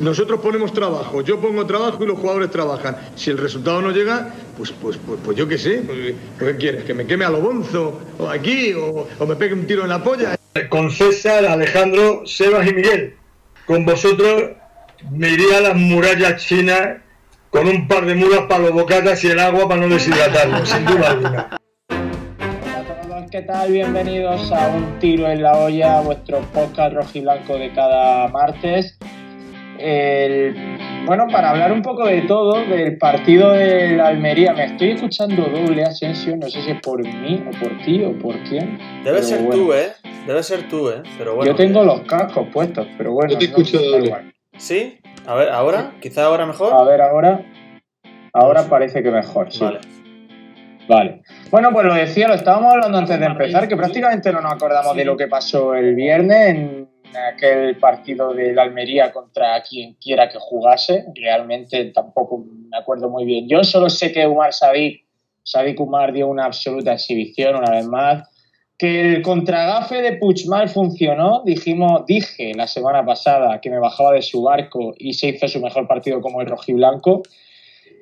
Nosotros ponemos trabajo, yo pongo trabajo y los jugadores trabajan. Si el resultado no llega, pues, pues, pues, pues yo qué sé. Pues, ¿Qué quieres? ¿Que me queme a lo bonzo? ¿O aquí? O, ¿O me pegue un tiro en la polla? Con César, Alejandro, Sebas y Miguel. Con vosotros me iría a las murallas chinas con un par de mulas para los bocatas y el agua para no deshidratarlo, sin duda alguna. Hola a todos, ¿qué tal? Bienvenidos a Un Tiro en la Olla, vuestro podcast rojiblanco de cada martes. El- bueno, para hablar un poco de todo, del partido de la Almería, me estoy escuchando doble, Asensio, no sé si es por mí o por ti o por quién. Debe ser bueno. tú, ¿eh? Debe ser tú, ¿eh? Pero bueno. Yo tengo los cascos puestos, pero bueno. Yo te no, escucho da doble. igual. ¿Sí? A ver, ¿ahora? ¿Quizá ahora mejor? A ver, ahora. Ahora parece que mejor, sí. Vale. Vale. Bueno, pues lo decía, lo estábamos hablando antes de empezar, que prácticamente no nos acordamos de lo que pasó el viernes en aquel partido de la Almería contra quien quiera que jugase. Realmente tampoco me acuerdo muy bien. Yo solo sé que Umar Sadik, Sadik Umar dio una absoluta exhibición una vez más. Que el contragafe de Puigmal funcionó, dijimos, dije la semana pasada que me bajaba de su barco y se hizo su mejor partido como el rojiblanco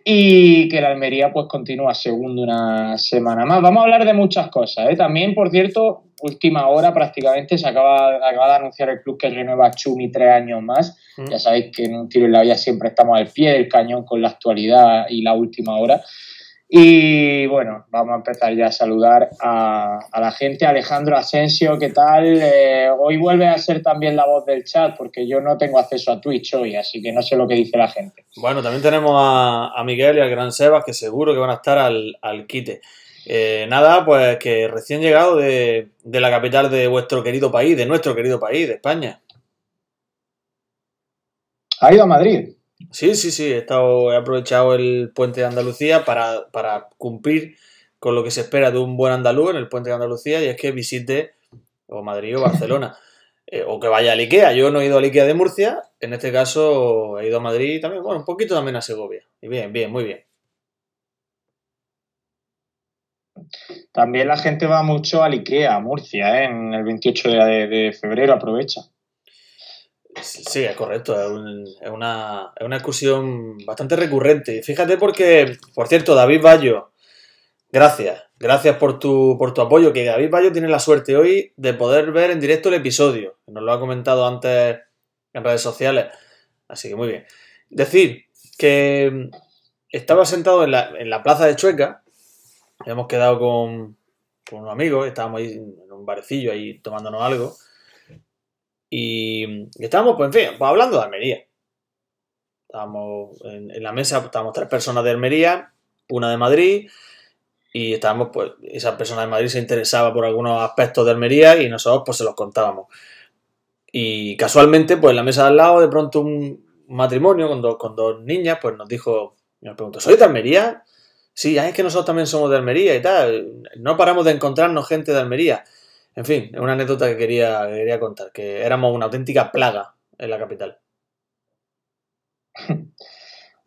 y que la Almería pues continúa segundo una semana más. Vamos a hablar de muchas cosas. ¿eh? También, por cierto, última hora prácticamente se acaba, acaba de anunciar el club que renueva a Chumi tres años más. Mm. Ya sabéis que en un tiro en la olla siempre estamos al pie del cañón con la actualidad y la última hora. Y bueno, vamos a empezar ya a saludar a, a la gente. Alejandro Asensio, ¿qué tal? Eh, hoy vuelve a ser también la voz del chat porque yo no tengo acceso a Twitch hoy, así que no sé lo que dice la gente. Bueno, también tenemos a, a Miguel y al Gran Sebas que seguro que van a estar al, al quite. Eh, nada, pues que recién llegado de, de la capital de vuestro querido país, de nuestro querido país, de España. ¿Ha ido a Madrid? Sí, sí, sí, he, estado, he aprovechado el puente de Andalucía para, para cumplir con lo que se espera de un buen andaluz en el puente de Andalucía y es que visite o Madrid o Barcelona. Eh, o que vaya al Ikea. Yo no he ido al Ikea de Murcia, en este caso he ido a Madrid y también, bueno, un poquito también a Segovia. Y bien, bien, muy bien. También la gente va mucho al IKEA, a Murcia, ¿eh? en el 28 de, de febrero, aprovecha. Sí, es correcto, es, un- es una, es una excursión bastante recurrente. Y fíjate porque, por cierto, David Bayo, gracias, gracias por tu, por tu apoyo, que David Bayo tiene la suerte hoy de poder ver en directo el episodio, nos lo ha comentado antes en redes sociales, así que muy bien. Decir que estaba sentado en la, en la plaza de Chueca, hemos quedado con, con unos amigos, estábamos ahí en un barecillo ahí tomándonos algo. Y, y estábamos, pues, en fin, pues hablando de Almería. Estábamos en, la mesa, estábamos tres personas de Almería, una de Madrid, y estábamos, pues, esa persona de Madrid se interesaba por algunos aspectos de Almería y nosotros, pues, se los contábamos. Y casualmente, pues, en la mesa de al lado, de pronto un matrimonio con dos, con dos niñas, pues, nos dijo, nos preguntó, ¿sois de Almería? Sí, es que nosotros también somos de Almería y tal. No paramos de encontrarnos gente de Almería. En fin, es una anécdota que quería, que quería contar, que éramos una auténtica plaga en la capital.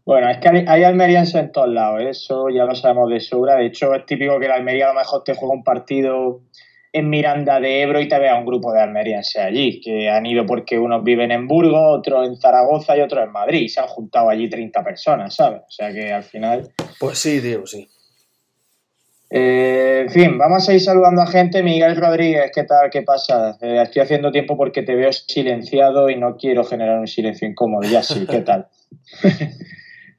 Bueno, es que hay, almerienses en todos lados, ¿eh? eso ya lo sabemos de sobra. De hecho, es típico que la Almería a lo mejor te juega un partido en Miranda de Ebro y te vea un grupo de almerienses allí, que han ido porque unos viven en Burgos, otros en Zaragoza y otros en Madrid. Y se han juntado allí 30 personas, ¿sabes? O sea que al final Pues sí, tío, sí. Eh, en fin, vamos a ir saludando a gente. Miguel Rodríguez, ¿qué tal? ¿Qué pasa? Eh, estoy haciendo tiempo porque te veo silenciado y no quiero generar un silencio incómodo. Ya sí, ¿qué tal?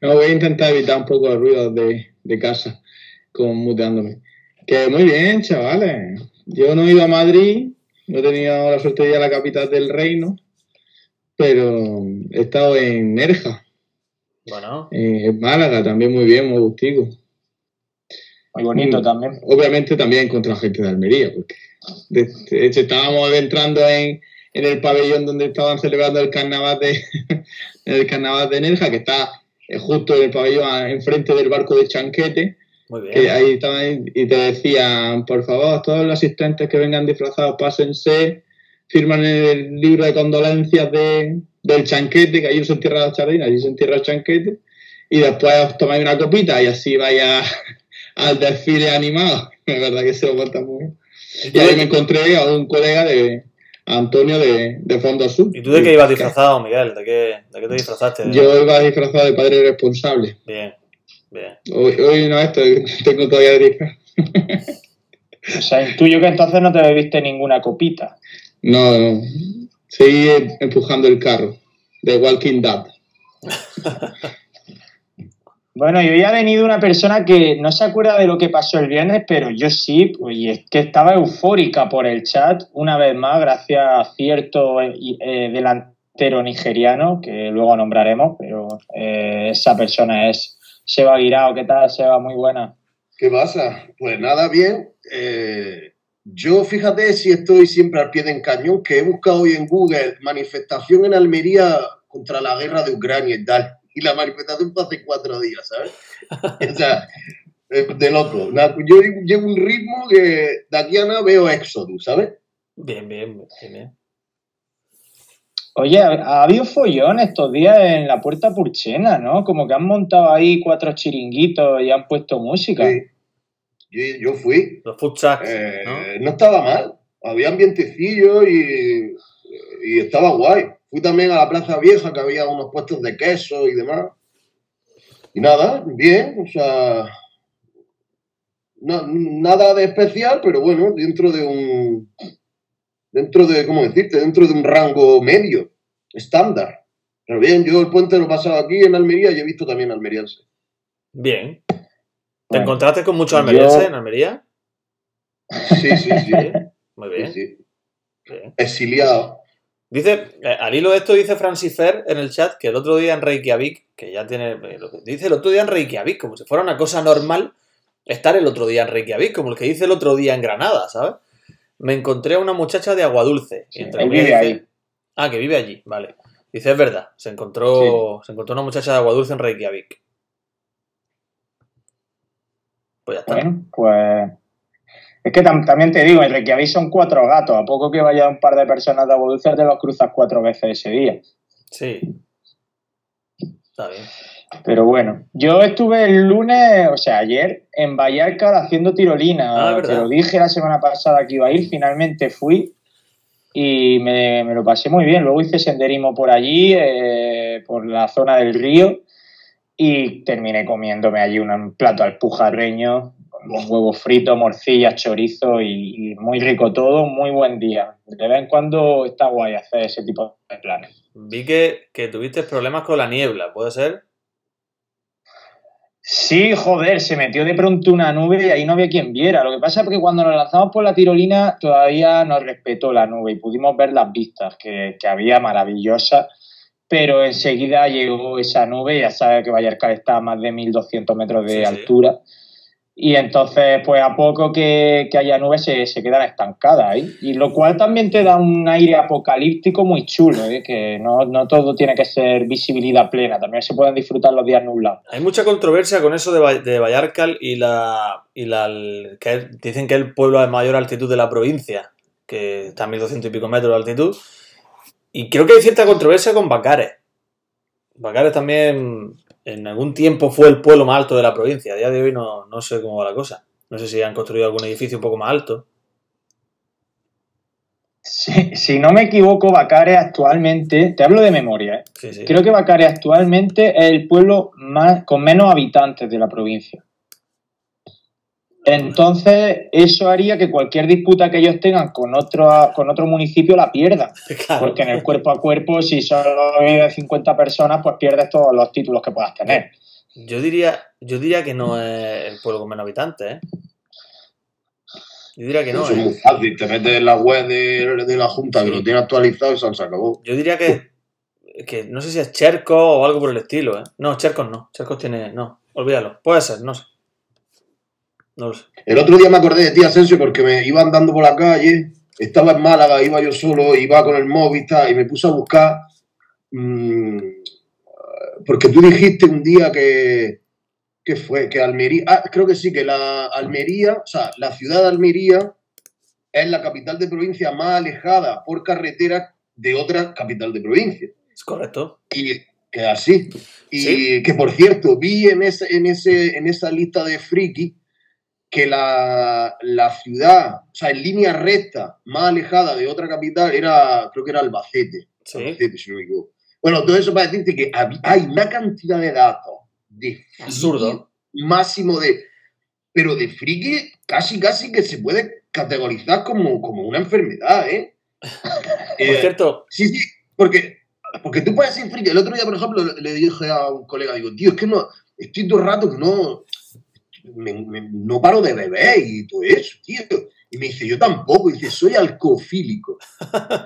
No, voy a intentar evitar un poco de ruido de, de casa, con muteándome. Que muy bien, chavales. Yo no he ido a Madrid, no he tenido la suerte de ir a la capital del reino, pero he estado en Nerja, Bueno, eh, en Málaga, también muy bien, muy gustico. Muy bonito Mm. también. Obviamente también contra gente de Almería, porque de, de hecho estábamos entrando en, en el pabellón donde estaban celebrando el carnaval de el carnaval de Nerja, que está eh, justo en el pabellón enfrente del barco de Chanquete, muy que bien. ahí estaban y te decían, por favor, todos los asistentes que vengan disfrazados, pásense, firman el libro de condolencias de, del Chanquete, que allí no se entierra la chardina, allí se entierra el Chanquete, y después os tomáis una copita y así vaya al desfile animado. Es verdad que se lo cuentan muy bien. Y ahí me encontré a un colega de, Antonio de, de Fondo Azul. ¿Y tú de qué ibas disfrazado, Miguel? ¿De qué, de qué te disfrazaste? Yo iba disfrazado de padre responsable. Bien, bien. Hoy, hoy no estoy, tengo todavía disfraz. O sea, intuyo que entonces no te bebiste ninguna copita. No, no. Seguí empujando el carro de Walking Dead. Bueno, yo ya ha venido una persona que no se acuerda de lo que pasó el viernes, pero yo sí, pues, y es que estaba eufórica por el chat, una vez más, gracias a cierto eh, eh, delantero nigeriano, que luego nombraremos, pero eh, esa persona es Seba Guirao. ¿Qué tal, Seba? Muy buena. ¿Qué pasa? Pues nada, bien. Yo fíjate si estoy siempre al pie de cañón, que he buscado hoy en Google manifestación en Almería contra la guerra de Ucrania y tal. Y la manifestación fue hace cuatro días, ¿sabes? o sea, de loco. Yo llevo un ritmo que de aquí a nada veo éxodo, ¿sabes? Bien, bien, bien, bien. Oye, ha, ha habido follón estos días en la Puerta Purchena, ¿no? Como que han montado ahí cuatro chiringuitos y han puesto música. Sí. Yo, yo fui. Los trucks, Eh, ¿no? ¿no? estaba mal. Había ambientecillo y, y estaba guay. Fui también a la Plaza Vieja, que había unos puestos de queso y demás. Y nada, bien, o sea, no- nada de especial, pero bueno, dentro de un, dentro de, ¿cómo decirte? Dentro de un rango medio, estándar. Pero bien, yo el puente lo he pasado aquí en Almería y he visto también almeriense. Bien. ¿Te Bueno, encontraste con muchos yo- almerienses en Almería? Sí, sí, sí. Muy sí, bien. sí. bien. Exiliado. Dice, eh, al hilo de esto dice Francis Fer en el chat que el otro día en Reykjavik, que ya tiene, eh, dice el otro día en Reykjavik, como si fuera una cosa normal estar el otro día en Reykjavik, como el que dice el otro día en Granada, ¿sabes? Me encontré a una muchacha de Aguadulce. Sí, entre vive dice- ahí. Ah, que vive allí, vale. Dice, es verdad, se encontró, se encontró una muchacha de Aguadulce en Reykjavik. Pues ya está. Bueno, pues. Es que tam- también te digo, en Reykjavik son cuatro gatos. A poco que vaya un par de personas de Aguadulce, te los cruzas cuatro veces ese día. Sí. Está bien. Pero bueno, yo estuve el lunes, o sea, ayer, en Vallarca haciendo tirolina. Ah. Te lo dije la semana pasada que iba a ir, finalmente fui y me, me lo pasé muy bien. Luego hice senderismo por allí, eh, por la zona del río, y terminé comiéndome allí un plato alpujarreño, con huevos fritos, morcillas, chorizo y, y muy rico todo, muy buen día. De vez en cuando está guay hacer ese tipo de planes. Vi que, que tuviste problemas con la niebla, ¿puede ser? Sí, joder, se metió de pronto una nube y ahí no había quien viera. Lo que pasa es que cuando nos lanzamos por la tirolina todavía nos respetó la nube y pudimos ver las vistas que, que había maravillosas, pero enseguida llegó esa nube, ya sabes que Vallarcal está a más de 1200 metros de Sí, sí. Y entonces, pues a poco que, que haya nubes se, se quedan estancadas ahí. Y lo cual también te da un aire apocalíptico muy chulo, ¿eh? que no, no todo tiene que ser visibilidad plena, también se pueden disfrutar los días nublados. Hay mucha controversia con eso de, de Vallarcal y la. Y la que dicen que es el pueblo de mayor altitud de la provincia, que está a 1200 y pico metros de altitud. Y creo que hay cierta controversia con Bacares. Bacares también en algún tiempo fue el pueblo más alto de la provincia. A día de hoy no, no sé cómo va la cosa. No sé si han construido algún edificio un poco más alto. Si, si no me equivoco, Bacare actualmente, te hablo de memoria, ¿eh? Sí, sí. creo que Bacare actualmente es el pueblo más, con menos habitantes de la provincia. Entonces, eso haría que cualquier disputa que ellos tengan con otro, con otro municipio la pierdan. Claro. Porque en el cuerpo a cuerpo, si solo vive 50 personas, pues pierdes todos los títulos que puedas tener. Yo diría, yo diría que no es el pueblo con menos habitantes, ¿eh? Yo diría que no, Eso es ¿eh? muy fácil. Te metes en la web de, de la Junta que lo tiene actualizado y se se acabó. Yo diría que, que no sé si es Cherco o algo por el estilo, ¿eh? No, Chercos no. Chercos tiene. No, olvídalo. Puede ser, no sé. No lo sé. El otro día me acordé de ti, Asensio, porque me iba andando por la calle, estaba en Málaga, iba yo solo, iba con el móvil tal, y me puse a buscar. mm, porque tú dijiste un día que. ¿Qué fue? Que Almería. Ah, creo que sí, que la Almería, o sea, la ciudad de Almería es la capital de provincia más alejada por carretera de otra capital de provincia. Es correcto. Y que así. Y Sí. que por cierto, vi en, ese, en, ese, en esa lista de friki que la, la ciudad, o sea, en línea recta, más alejada de otra capital, era, creo que era Albacete. Sí. Albacete, si no me equivoco. Bueno, todo eso para decirte que hay una cantidad de datos de Absurdo. máximo de. Pero de friki, casi, casi que se puede categorizar como, como una enfermedad, ¿eh? Por Eh, cierto, Sí, sí, porque, porque tú puedes ser friki. El otro día, por ejemplo, le- le dije a un colega, digo, tío, es que no, estoy todo el rato que no, me- me- no paro de beber y todo eso, tío. Y me dice, yo tampoco. Y dice, soy alcohólico.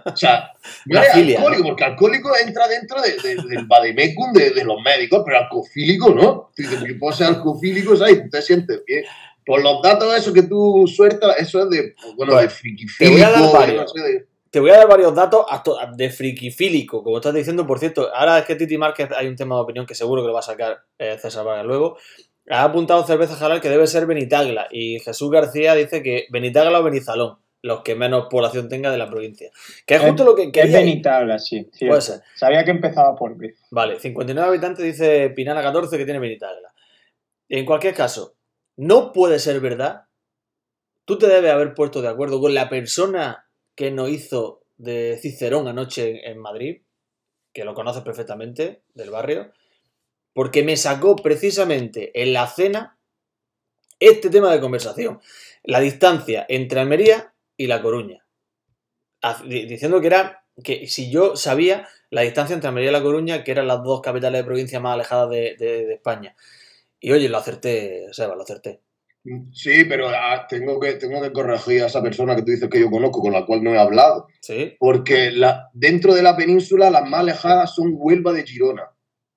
O sea, no filia, alcohólico, porque alcohólico entra dentro de- de- del vademecum de, de los médicos, pero alcohólico no. Tú dices, yo puedo ser alcohólico, ¿sabes? Y tú te sientes bien. Por los datos esos que tú sueltas, eso es de, bueno, Pues, de friki te voy a dar varios. no sé, de- te voy a dar varios datos de frikifílico, como estás diciendo. Por cierto, ahora es que Titi Márquez hay un tema de opinión que seguro que lo va a sacar eh, César Vargas luego. Ha apuntado cerveza halal que debe ser Benitagla y Jesús García dice que Benitagla o Benizalón, los que menos población tenga de la provincia. Que es justo lo que Es quería. Benitabla, sí. Puede ser. Sabía que empezaba por B. Vale, 59 habitantes dice Pinana 14 que tiene Benitagla. En cualquier caso, no puede ser verdad. Tú te debes haber puesto de acuerdo con la persona que nos hizo de Cicerón anoche en Madrid, que lo conoces perfectamente del barrio, porque me sacó precisamente en la cena este tema de conversación. La distancia entre Almería y La Coruña. Diciendo que era que si yo sabía la distancia entre Almería y La Coruña, que eran las dos capitales de provincia más alejadas de, de- de España. Y oye, lo acerté, Seba, lo acerté. Sí, pero ah, tengo, que, tengo que corregir a esa persona que tú dices que yo conozco, con la cual no he hablado. ¿Sí? Porque la, dentro de la península las más alejadas son Huelva de Girona.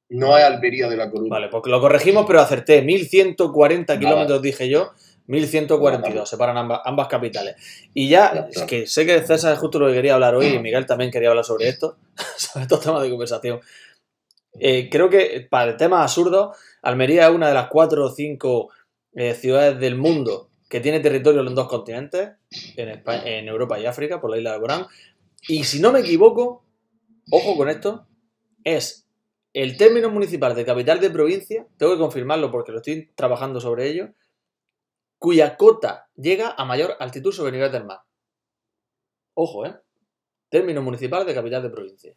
No hay Almería de la Coruña. Vale, pues lo corregimos, pero acerté. 1140 Nada. kilómetros dije yo. 1142, Nada. separan ambas, ambas capitales. Y ya, es está. que sé que César es justo lo que quería hablar hoy, y Miguel también quería hablar sobre esto, sobre estos temas de conversación. Eh, creo que para el tema absurdo, Almería es una de las cuatro o cinco eh, ciudades del mundo que tiene territorio en dos continentes, en, Espa- en Europa y África, por la isla de Borán. Y si no me equivoco, ojo con esto, es el término municipal de capital de provincia, tengo que confirmarlo porque lo estoy trabajando sobre ello, cuya cota llega a mayor altitud sobre el nivel del mar. Ojo, ¿eh? Término municipal de capital de provincia.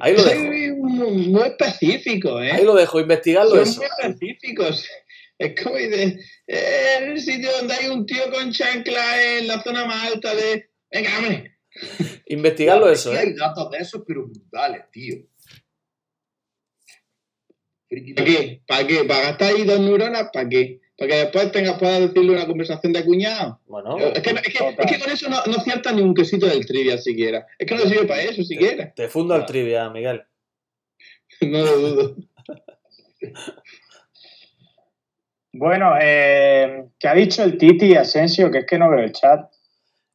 Ahí lo dejo. Muy, específico, ¿eh? Ahí lo dejo, investigarlo Son eso. muy específicos. Es como dice, eh, el sitio donde hay un tío con chancla en la zona más alta de. Venga, hombre. Investigarlo eso, ¿eh? hay datos de esos, pero brutales, tío. ¿Para qué? ¿Para qué? ¿Para gastar ahí dos neuronas? ¿Para qué? ¿Para que después tengas, puedas decirle una conversación de cuñado? Bueno, Es que, es que- es que con eso no, no acierta ni un quesito del trivia siquiera. Es que no sirve para eso siquiera. te fundo al trivia, Miguel. No lo dudo. Bueno, eh, ¿qué ha dicho el Titi y Asensio? Que es que no veo el chat.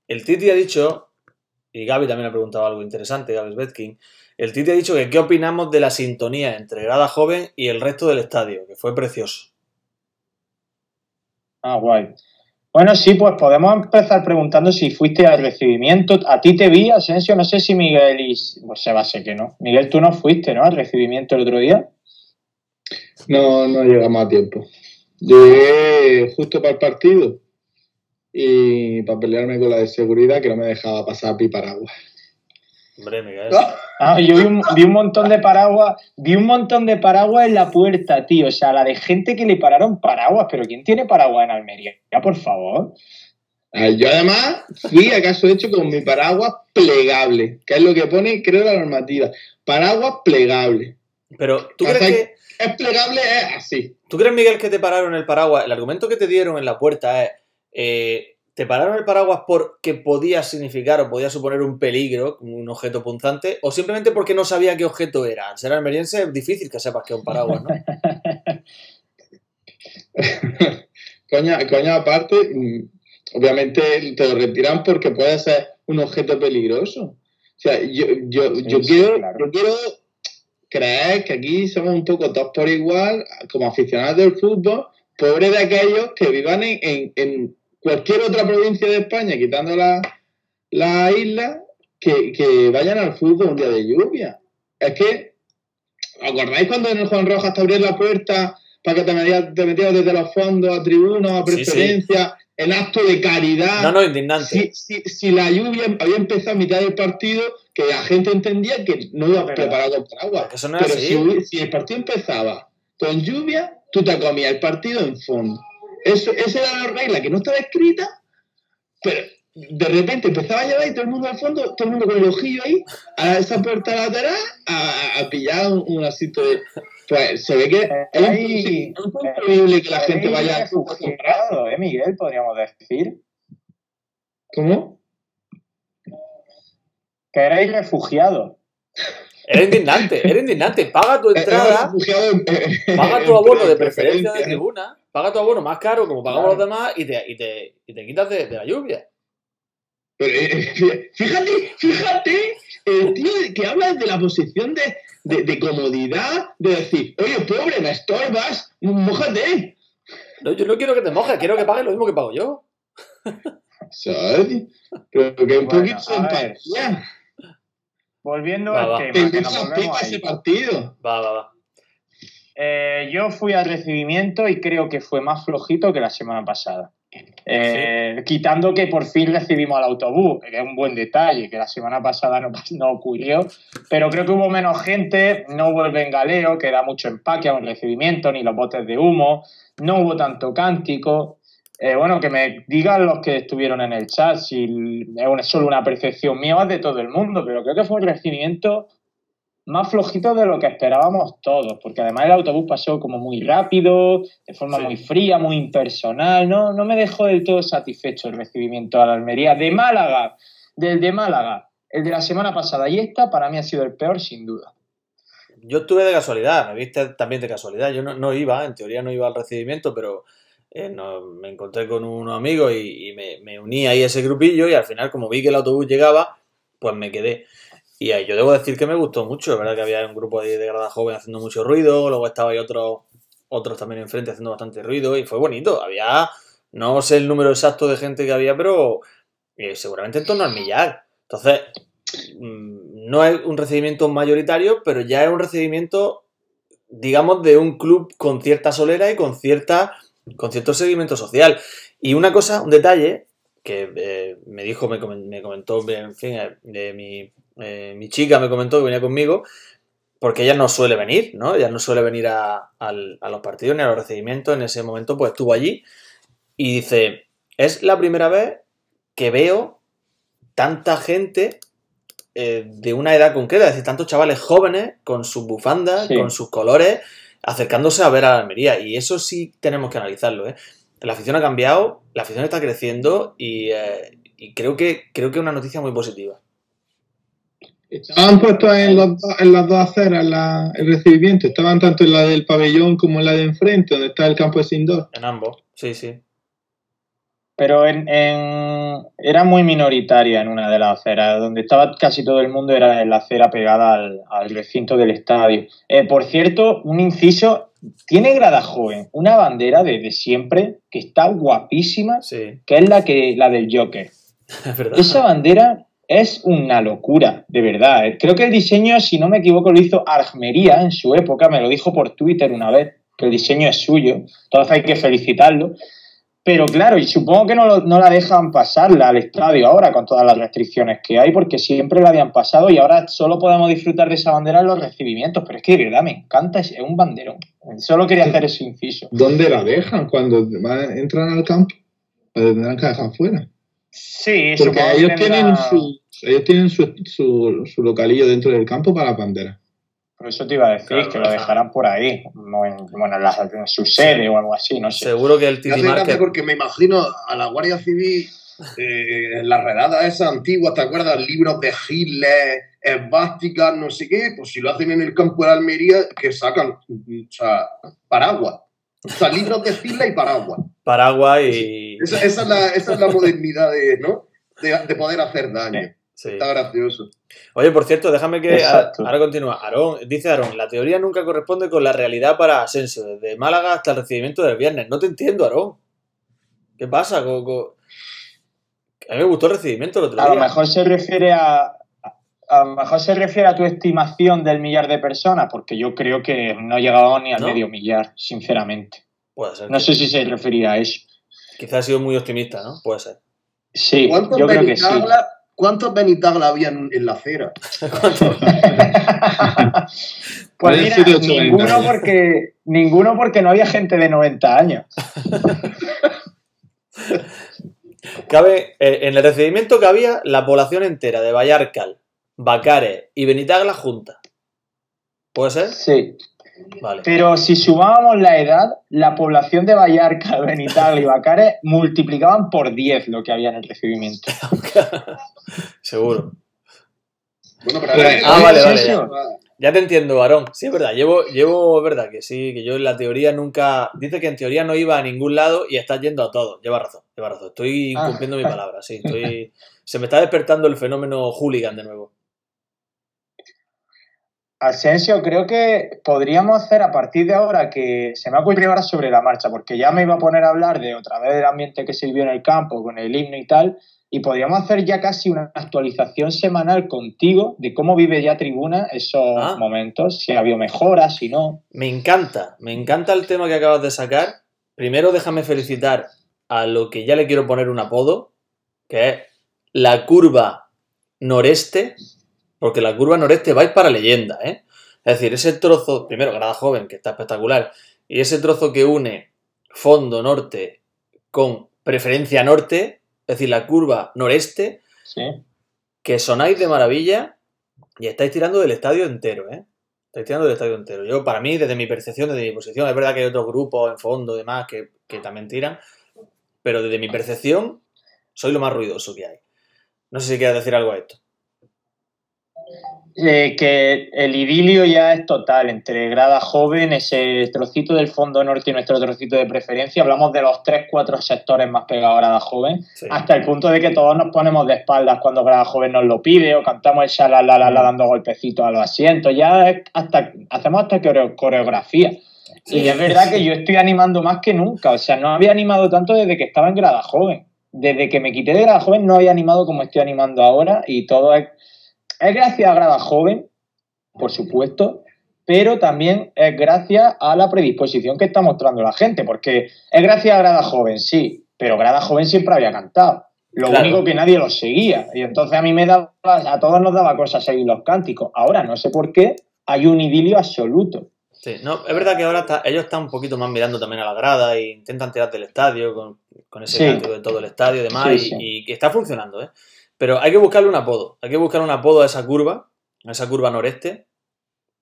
El Titi ha dicho, y Gaby también ha preguntado algo interesante, Gaby Svetkin, el Titi ha dicho que qué opinamos de la sintonía entre Grada Joven y el resto del estadio, que fue precioso. Ah, guay. Bueno, sí, pues podemos empezar preguntando si fuiste al recibimiento. A ti te vi, Asensio, no sé si Miguel y... Pues se va a ser que no. Miguel, tú no fuiste, ¿no? Al recibimiento el otro día. No, no llegamos a tiempo. Llegué justo para el partido y para pelearme con la de seguridad que no me dejaba pasar Piparagua. Hombre, Miguel. Ah, yo vi un, vi un montón de paraguas, vi un montón de paraguas en la puerta, tío. O sea, la de gente que le pararon paraguas, pero ¿quién tiene paraguas en Almería? Ya, por favor. Ah, Yo además fui acaso hecho con mi paraguas plegable, que es lo que pone, creo, la normativa. Paraguas plegable. Pero, ¿tú Hasta crees que... Es plegable, es así. ¿Tú crees, Miguel, que te pararon el paraguas? El argumento que te dieron en la puerta es, eh, ¿te pararon el paraguas porque podía significar o podía suponer un peligro, un objeto punzante, o simplemente porque no sabía qué objeto era? Al ser almeriense es difícil que sepas que es un paraguas, ¿no? coña, coña aparte, mm, obviamente te lo retiran porque puede ser un objeto peligroso. O sea, yo, yo, yo, sí, quiero, claro. yo quiero creer que aquí somos un poco todos por igual, como aficionados del fútbol, pobres de aquellos que vivan en, en- en cualquier otra provincia de España, quitando la, la isla, que, que vayan al fútbol un día de lluvia. Es que, ¿os ¿acordáis cuando en el Juan Rojas te abrían la puerta para que te metieras, te metieras desde los fondos a tribunas, a Sí, sí. preferencia, en acto de caridad. No, no, indignante. Si, si, si la lluvia había empezado a mitad del partido, que la gente entendía que no iba Pero- preparado paraguas. Porque eso no es Pero así. si, si el partido empezaba con lluvia, tú te comías el partido en fondo. Eso, esa era la regla que no estaba escrita, pero de repente empezaba a llover y todo el mundo al fondo, todo el mundo con el ojillo ahí, a esa puerta lateral, a, a pillar un, un asito de. Pues se ve que es Ahí- imposible- es imposible que la gente vaya a refugiados, ¿eh, Miguel? Podríamos decir. ¿Cómo? Que erais refugiados. Era indignante, era indignante. Paga tu Eh, entrada, refugiado en- en- paga tu abono de preferencia. preferencia de tribuna, paga tu abono más caro como pagamos Claro. los demás y te, y te, y te quitas de, de la lluvia. Pero, eh, fíjate, fíjate, el tío que habla de la posición de, de, de comodidad, de decir, oye, pobre, me estorbas, mójate. No, yo no quiero que te mojes, quiero que pagues lo mismo que pago yo. ¿Sabes? Pero que un Bueno, poquito de empatía. Volviendo Va, va. al Te tema, que nos ese partido. Va, va, va. Eh, yo fui al recibimiento y creo que fue más flojito que la semana pasada. Eh, Quitando que por fin recibimos al autobús, que es un buen detalle, que la semana pasada no, ocurrió, pero creo que hubo menos gente, no hubo el bengaleo, que da mucho empaque a un recibimiento, ni los botes de humo, no hubo tanto cántico. Eh, bueno, que me digan los que estuvieron en el chat si es solo una percepción mía o es de todo el mundo, pero creo que fue un recibimiento más flojito de lo que esperábamos todos, porque además el autobús pasó como muy rápido, de forma Sí. muy fría, muy impersonal, no, no me dejó del todo satisfecho el recibimiento a la Almería de Málaga, del de Málaga, el de la semana pasada y esta para mí ha sido el peor sin duda. Yo estuve de casualidad, me viste también de casualidad. Yo no, no iba, en teoría no iba al recibimiento, pero eh, no- me encontré con unos amigos y, y me, me uní ahí a ese grupillo y al final, como vi que el autobús llegaba, pues me quedé. Y ahí yo debo decir que me gustó mucho, verdad que había un grupo de, de grada joven haciendo mucho ruido, luego estaba ahí otros también enfrente haciendo bastante ruido y fue bonito. Había, no sé el número exacto de gente que había, pero eh, seguramente en torno al millar. Entonces, mm, no es un recibimiento mayoritario, pero ya es un recibimiento, digamos, de un club con cierta solera y con cierta con cierto seguimiento social. Y una cosa, un detalle que eh, me dijo, me comentó, en fin, eh, de mi, eh, mi chica me comentó que venía conmigo, porque ella no suele venir, ¿no? Ella no suele venir a, los partidos ni a los recibimientos. En ese momento, pues estuvo allí y dice: Es la primera vez que veo tanta gente eh, de una edad concreta, es decir, tantos chavales jóvenes con sus bufandas, Sí. con sus colores, acercándose a ver a la Almería. Y eso sí tenemos que analizarlo, ¿eh? La afición ha cambiado, la afición está creciendo y, eh, y creo que creo que es una noticia muy positiva. Estaban puestos en, los en las dos aceras la- el recibimiento. Estaban tanto en la del pabellón como en la de enfrente, donde está el campo de Sindor. En ambos, sí, sí. Pero en, en- era muy minoritaria en una de las aceras, donde estaba casi todo el mundo era en la acera pegada al, al recinto del estadio. Eh, por cierto, un inciso, tiene Grada Joven una bandera desde siempre que está guapísima, Sí, que es la, que, la del Joker. es verdad. Esa bandera es una locura, de verdad. eh. Creo que el diseño, si no me equivoco, lo hizo Armería en su época, me lo dijo por Twitter una vez, que el diseño es suyo, entonces hay que felicitarlo. Pero claro, y supongo que no, lo- no la dejan pasarla al estadio ahora con todas las restricciones que hay, porque siempre la habían pasado y ahora solo podemos disfrutar de esa bandera en los recibimientos. Pero es que de verdad me encanta, es un banderón. Solo quería hacer ese inciso. ¿Dónde la dejan cuando van- entran al campo? La tendrán que dejar fuera. Sí, Porque ellos tendrá- tienen, su, ellos tienen su, su, su localillo dentro del campo para la bandera. Por eso te iba a decir Claro, que lo dejarán por ahí, no en, bueno, en, la- en su sede o algo así, no sé. Seguro que el Titi Market. porque me imagino a la Guardia Civil eh, en las redadas esas antiguas, ¿te acuerdas? Libros de Hitler, esvásticas, no sé qué, pues si lo hacen en el campo de Almería, que sacan, o sea, paraguas. O sea, libros de Hitler y paraguas. Paraguay y. Esa, esa es, la, esa es la modernidad de, ¿no? De, de poder hacer daño. Sí. Está gracioso. Oye, por cierto, déjame que. Exacto. Ahora continúa. Aarón, dice Aarón, la teoría nunca corresponde con la realidad para Asensio, desde Málaga hasta el recibimiento del viernes. No te entiendo, Aarón. ¿Qué pasa? con- con- A mí me gustó el recibimiento el otro A día. lo mejor se refiere a, a lo mejor se refiere a tu estimación del millar de personas, porque yo creo que no llegado ni al ¿No? medio millar, sinceramente. Puede ser. No que- sé si se refería a eso. Quizás ha sido muy optimista, ¿no? Puede ser. Sí, ¿Cuántos yo creo que sí. ¿Cuántos Benitagla había en, en la acera? pues mira, ninguno porque, ninguno porque no había gente de 90 años. Cabe, eh, en el recibimiento que había la población entera de Vallarcal, Bacares y Benitagla junta. ¿Puede ser? Sí. Vale. Pero si sumábamos la edad, la población de Vallarca, Benital y Bacares multiplicaban por 10 lo que había en el recibimiento. Seguro. Bueno, pero Pero, ver, ah, vale, vale, ya. te entiendo, varón. Sí, es verdad. Llevo, llevo, es verdad que sí, que yo en la teoría nunca. Dice que en teoría no iba a ningún lado y estás yendo a todo. Lleva razón, lleva razón. Estoy Ah. cumpliendo mi palabra, sí. Estoy. Se me está despertando el fenómeno hooligan de nuevo. Asensio, creo que podríamos hacer a partir de ahora que se me ha ocurrido ahora sobre la marcha, porque ya me iba a poner a hablar de otra vez del ambiente que se vivió en el campo, con el himno y tal, y podríamos hacer ya casi una actualización semanal contigo de cómo vive ya Tribuna esos Ah. momentos, si ha habido mejoras, si no. Me encanta, me encanta el tema que acabas de sacar. Primero déjame felicitar a lo que ya le quiero poner un apodo, que es la curva noreste, porque la curva noreste vais para leyenda, ¿eh? Es decir, ese trozo, primero Grada Joven, que está espectacular, y ese trozo que une fondo norte con preferencia norte, es decir, la curva noreste, Sí. que sonáis de maravilla y estáis tirando del estadio entero, ¿eh? Estáis tirando del estadio entero. Yo, para mí, desde mi percepción, desde mi posición, es verdad que hay otros grupos en fondo y demás que, que también tiran, pero desde mi percepción, soy lo más ruidoso que hay. No sé si quieres decir algo a esto. Eh, que el idilio ya es total entre grada joven, ese trocito del fondo norte y nuestro trocito de preferencia. Hablamos de los tres, cuatro sectores más pegados a grada joven, Sí. hasta el punto de que todos nos ponemos de espaldas cuando grada joven nos lo pide o cantamos el shalalala dando golpecitos a los asientos. Ya es hasta hacemos hasta coreo- coreografía. Y es verdad que yo estoy animando más que nunca. O sea, no había animado tanto desde que estaba en grada joven. Desde que me quité de grada joven no había animado como estoy animando ahora y todo es es gracias a Grada Joven, por supuesto, pero también es gracias a la predisposición que está mostrando la gente, porque es gracias a Grada Joven, sí, pero Grada Joven siempre había cantado. Lo Claro. único que nadie lo seguía. Y entonces a mí me daba, a todos nos daba cosa seguir los cánticos. Ahora no sé por qué hay un idilio absoluto. Sí, no, es verdad que ahora está- ellos están un poquito más mirando también a la grada e intentan tirar del estadio con, con ese Sí. cántico de todo el estadio y demás, Sí, y, sí. y que está funcionando, ¿eh? Pero hay que buscarle un apodo, hay que buscar un apodo a esa curva, a esa curva noreste,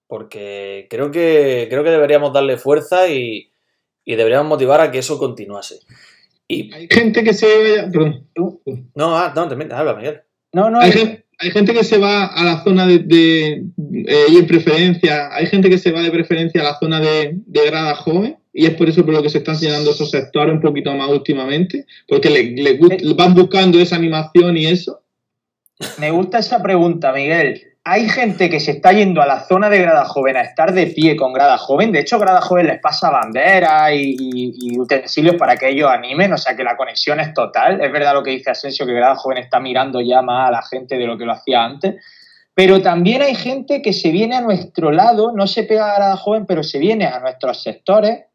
porque creo que, creo que deberíamos darle fuerza y, y deberíamos motivar a que eso continuase. Y, Hay gente que se no, ah, no, termina, habla, Miguel. No, no, Hay gente, hay gente que se va a la zona de, de eh, y en preferencia, hay gente que se va de preferencia a la zona de, de grada joven y es por eso por lo que se están llenando esos sectores un poquito más últimamente, porque le, le gust- van buscando esa animación y eso. Me gusta esa pregunta, Miguel. Hay gente que se está yendo a la zona de grada joven a estar de pie con grada joven. De hecho, grada joven les pasa bandera y, y- y utensilios para que ellos animen, o sea que la conexión es total. Es verdad lo que dice Asensio, que grada joven está mirando ya más a la gente de lo que lo hacía antes. Pero también hay gente que se viene a nuestro lado, no se pega a grada joven, pero se viene a nuestros sectores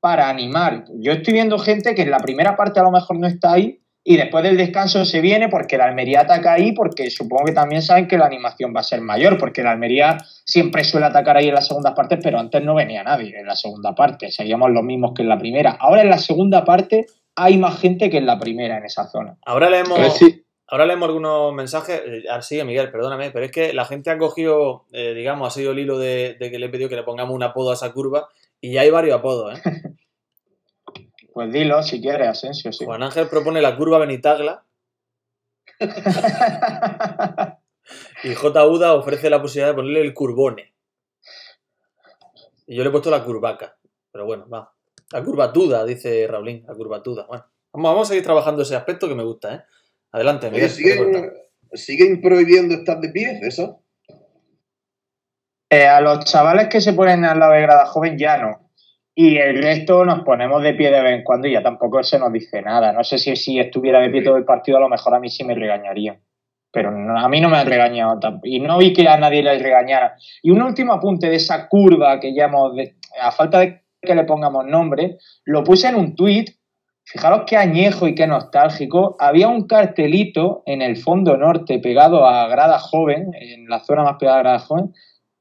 para animar. Yo estoy viendo gente que en la primera parte a lo mejor no está ahí y después del descanso se viene porque la Almería ataca ahí, porque supongo que también saben que la animación va a ser mayor, porque la Almería siempre suele atacar ahí en las segundas partes, pero antes no venía nadie en la segunda parte, seguíamos los mismos que en la primera. Ahora en la segunda parte hay más gente que en la primera en esa zona. Ahora leemos, si, ahora leemos algunos mensajes. Eh, ah, sí, Miguel, perdóname, pero es que la gente ha cogido, eh, digamos, ha sido el hilo de, de que le he pedido que le pongamos un apodo a esa curva y ya hay varios apodos, ¿eh? Pues dilo si quieres, Asensio, sí. Juan Ángel propone la curva Benitagla y J. Uda ofrece la posibilidad de ponerle el curbone. Y yo le he puesto la curvaca. Pero bueno, va. La curvatuda, dice Raulín, la curvatuda. Bueno, vamos, vamos a seguir trabajando ese aspecto que me gusta, ¿eh? Adelante, Oye, Miguel. ¿siguen, ¿siguen prohibiendo estar de pie, César? Eh, a los chavales que se ponen al lado de grada joven ya no. Y el resto nos ponemos de pie de vez en cuando y ya tampoco se nos dice nada. No sé si si estuviera de pie todo el partido, a lo mejor a mí sí me regañarían. pero no- a mí no me han regañado tampoco. Y no vi que a nadie le regañara. Y un último apunte de esa curva que llamo, de- a falta de que le pongamos nombre, lo puse en un tuit. Fijaros qué añejo y qué nostálgico. Había un cartelito en el fondo norte pegado a Grada Joven, en la zona más pegada a Grada Joven,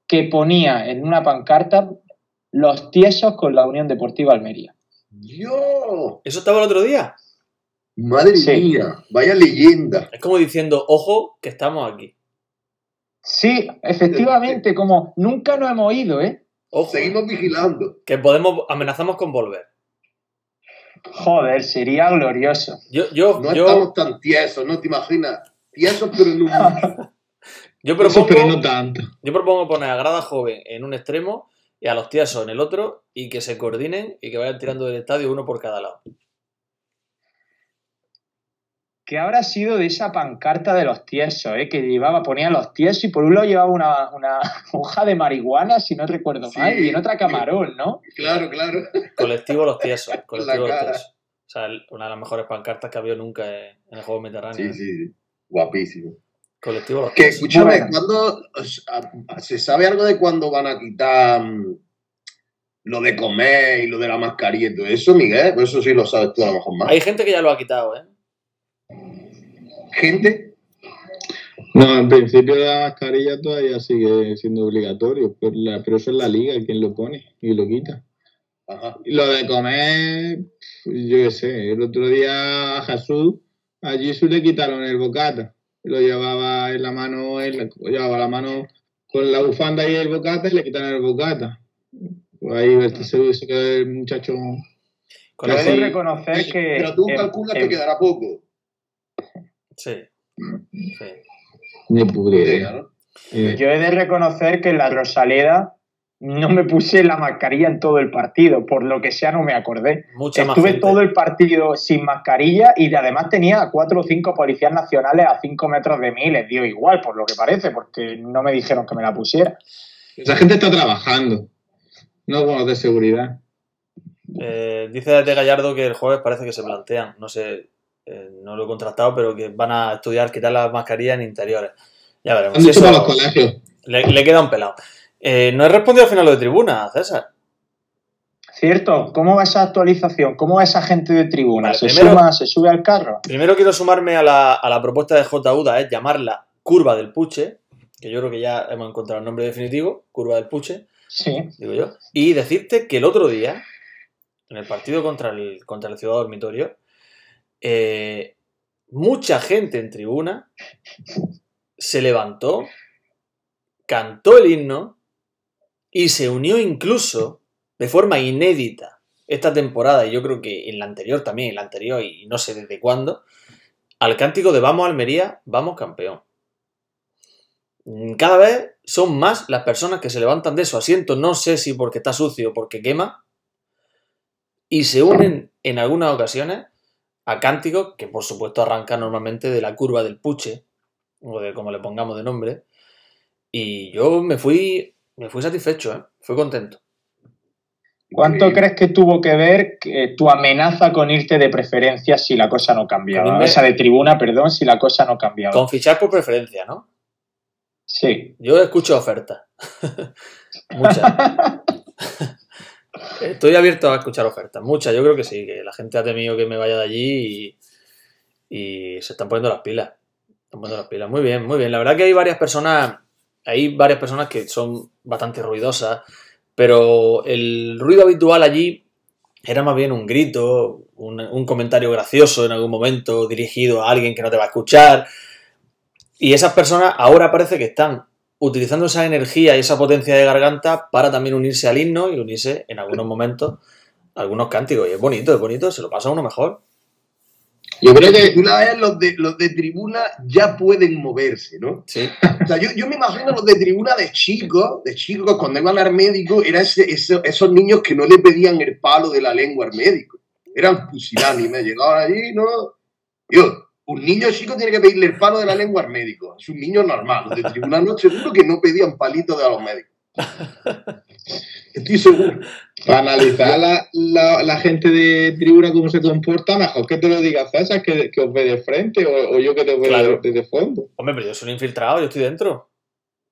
que ponía en una pancarta los tiesos con la Unión Deportiva Almería. ¡Dios! ¿Eso estaba el otro día? Madre Sí. mía, vaya leyenda. Es como diciendo, ojo, que estamos aquí. Sí, efectivamente, como nunca nos hemos ido, ¿eh? Ojo. Seguimos vigilando. Que podemos, amenazamos con volver. Joder, sería glorioso. Yo, yo, No yo, estamos tan tiesos, ¿no te imaginas? Tiesos, pero no mucho. yo Eso, pero no tanto. yo propongo poner a Grada Joven en un extremo y a los tiesos en el otro y que se coordinen y que vayan tirando del estadio uno por cada lado. ¿Qué habrá sido de esa pancarta de los tiesos, eh? Que llevaba, ponía los tiesos y por un lado llevaba una, una hoja de marihuana, si no recuerdo Sí. mal, y en otra camarón, ¿no? Claro, claro. Colectivo Los Tiesos. Colectivo Los. Tiesos. O sea, una de las mejores pancartas que ha habido nunca en en el juego mediterráneo. Sí, sí, sí. Guapísimo. Colectivo Los Que escúchame. ¿cuándo se sabe algo de cuándo van a quitar mm, lo de comer y lo de la mascarilla y todo eso, Miguel? Pues eso sí lo sabes tú a lo mejor más. Hay gente que ya lo ha quitado, ¿eh? Gente, No, en principio la mascarilla todavía sigue siendo obligatorio, pero, la- pero eso es la liga quien lo pone y lo quita. ajá. Y lo de comer, yo qué sé, el otro día a Jesús, a Jesús le quitaron el bocata. Lo llevaba en la mano, él llevaba la mano con la bufanda y el bocata y le quitaron el bocata. Pues ahí este, se, se quedó el muchacho. Con Yo he eso- de reconocer que... Pero tú calculas en- que quedará poco. Sí. sí. Ni puta idea. ¿no? Eh, Yo he de reconocer que en la Rosaleda no me puse la mascarilla en todo el partido, por lo que sea no me acordé. Mucha Estuve todo el partido sin mascarilla y además tenía a cuatro o cinco policías nacionales a cinco metros de mí, les dio igual, por lo que parece, porque no me dijeron que me la pusiera. Esa gente está trabajando, no con los de seguridad. Eh, dice de Gallardo que el jueves parece que se plantean, no sé, eh, no lo he contrastado, pero que van a estudiar quitar las mascarillas en interiores. Ya veremos. Han Si dicho eso- para los colegios. le, le queda un pelado. Eh, no he respondido al final lo de tribuna, César. ¿Cierto? ¿Cómo va esa actualización? ¿Cómo va esa gente de tribuna? Vale, ¿Se, primero- suma, ¿Se sube al carro? Primero quiero sumarme a la, a la propuesta de J. Uda, es llamarla curva del puche, que yo creo que ya hemos encontrado el nombre definitivo, curva del puche, Sí. digo yo, y decirte que el otro día, en el partido contra el, contra el Ciudad Dormitorio, eh, mucha gente en tribuna se levantó, cantó el himno y se unió incluso de forma inédita esta temporada, y yo creo que en la anterior también, en la anterior y no sé desde cuándo, al cántico de Vamos Almería, vamos campeón. Cada vez son más las personas que se levantan de su asiento, no sé si porque está sucio o porque quema, y se unen en algunas ocasiones a cánticos que por supuesto arrancan normalmente de la curva del puche, o de como le pongamos de nombre, y yo me fui, me fui satisfecho, ¿eh? fui contento. ¿Cuánto crees que tuvo que ver que tu amenaza con irte de preferencia si la cosa no cambiaba? me- Esa de tribuna, perdón, si la cosa no cambiaba. Con fichar por preferencia, ¿no? Sí. Yo escucho ofertas. Muchas. Estoy abierto a escuchar ofertas. Muchas, yo creo que sí, que la gente ha temido que me vaya de allí y, y se están poniendo las pilas. Están poniendo las pilas. Muy bien, muy bien. La verdad que hay varias personas, hay varias personas que son bastante ruidosas, pero el ruido habitual allí era más bien un grito, un, comentario gracioso en algún momento dirigido a alguien que no te va a escuchar. Y esas personas ahora parece que están utilizando esa energía y esa potencia de garganta para también unirse al himno y unirse en algunos momentos a algunos cánticos. Y es bonito, es bonito, se lo pasa a uno mejor. Yo creo que la ves, los de, los de tribuna ya pueden moverse, ¿no? Sí. O sea, yo, yo me imagino los de tribuna de chicos, de chicos, cuando iban al médico, eran ese- ese- esos niños que no le pedían el palo de la lengua al médico. Eran pusilánimes, llegaban allí, ¿no? Yo, un niño chico tiene que pedirle el palo de la lengua al médico. Es un niño normal. Los de tribuna no, seguro que no pedían palitos de a los médicos. Estoy seguro. Para analizar la, la, la gente de tribuna cómo se comporta, mejor que te lo diga César, que, que os ve de frente, o, o yo que te veo Claro. desde fondo. Hombre, pero yo soy un infiltrado, yo estoy dentro.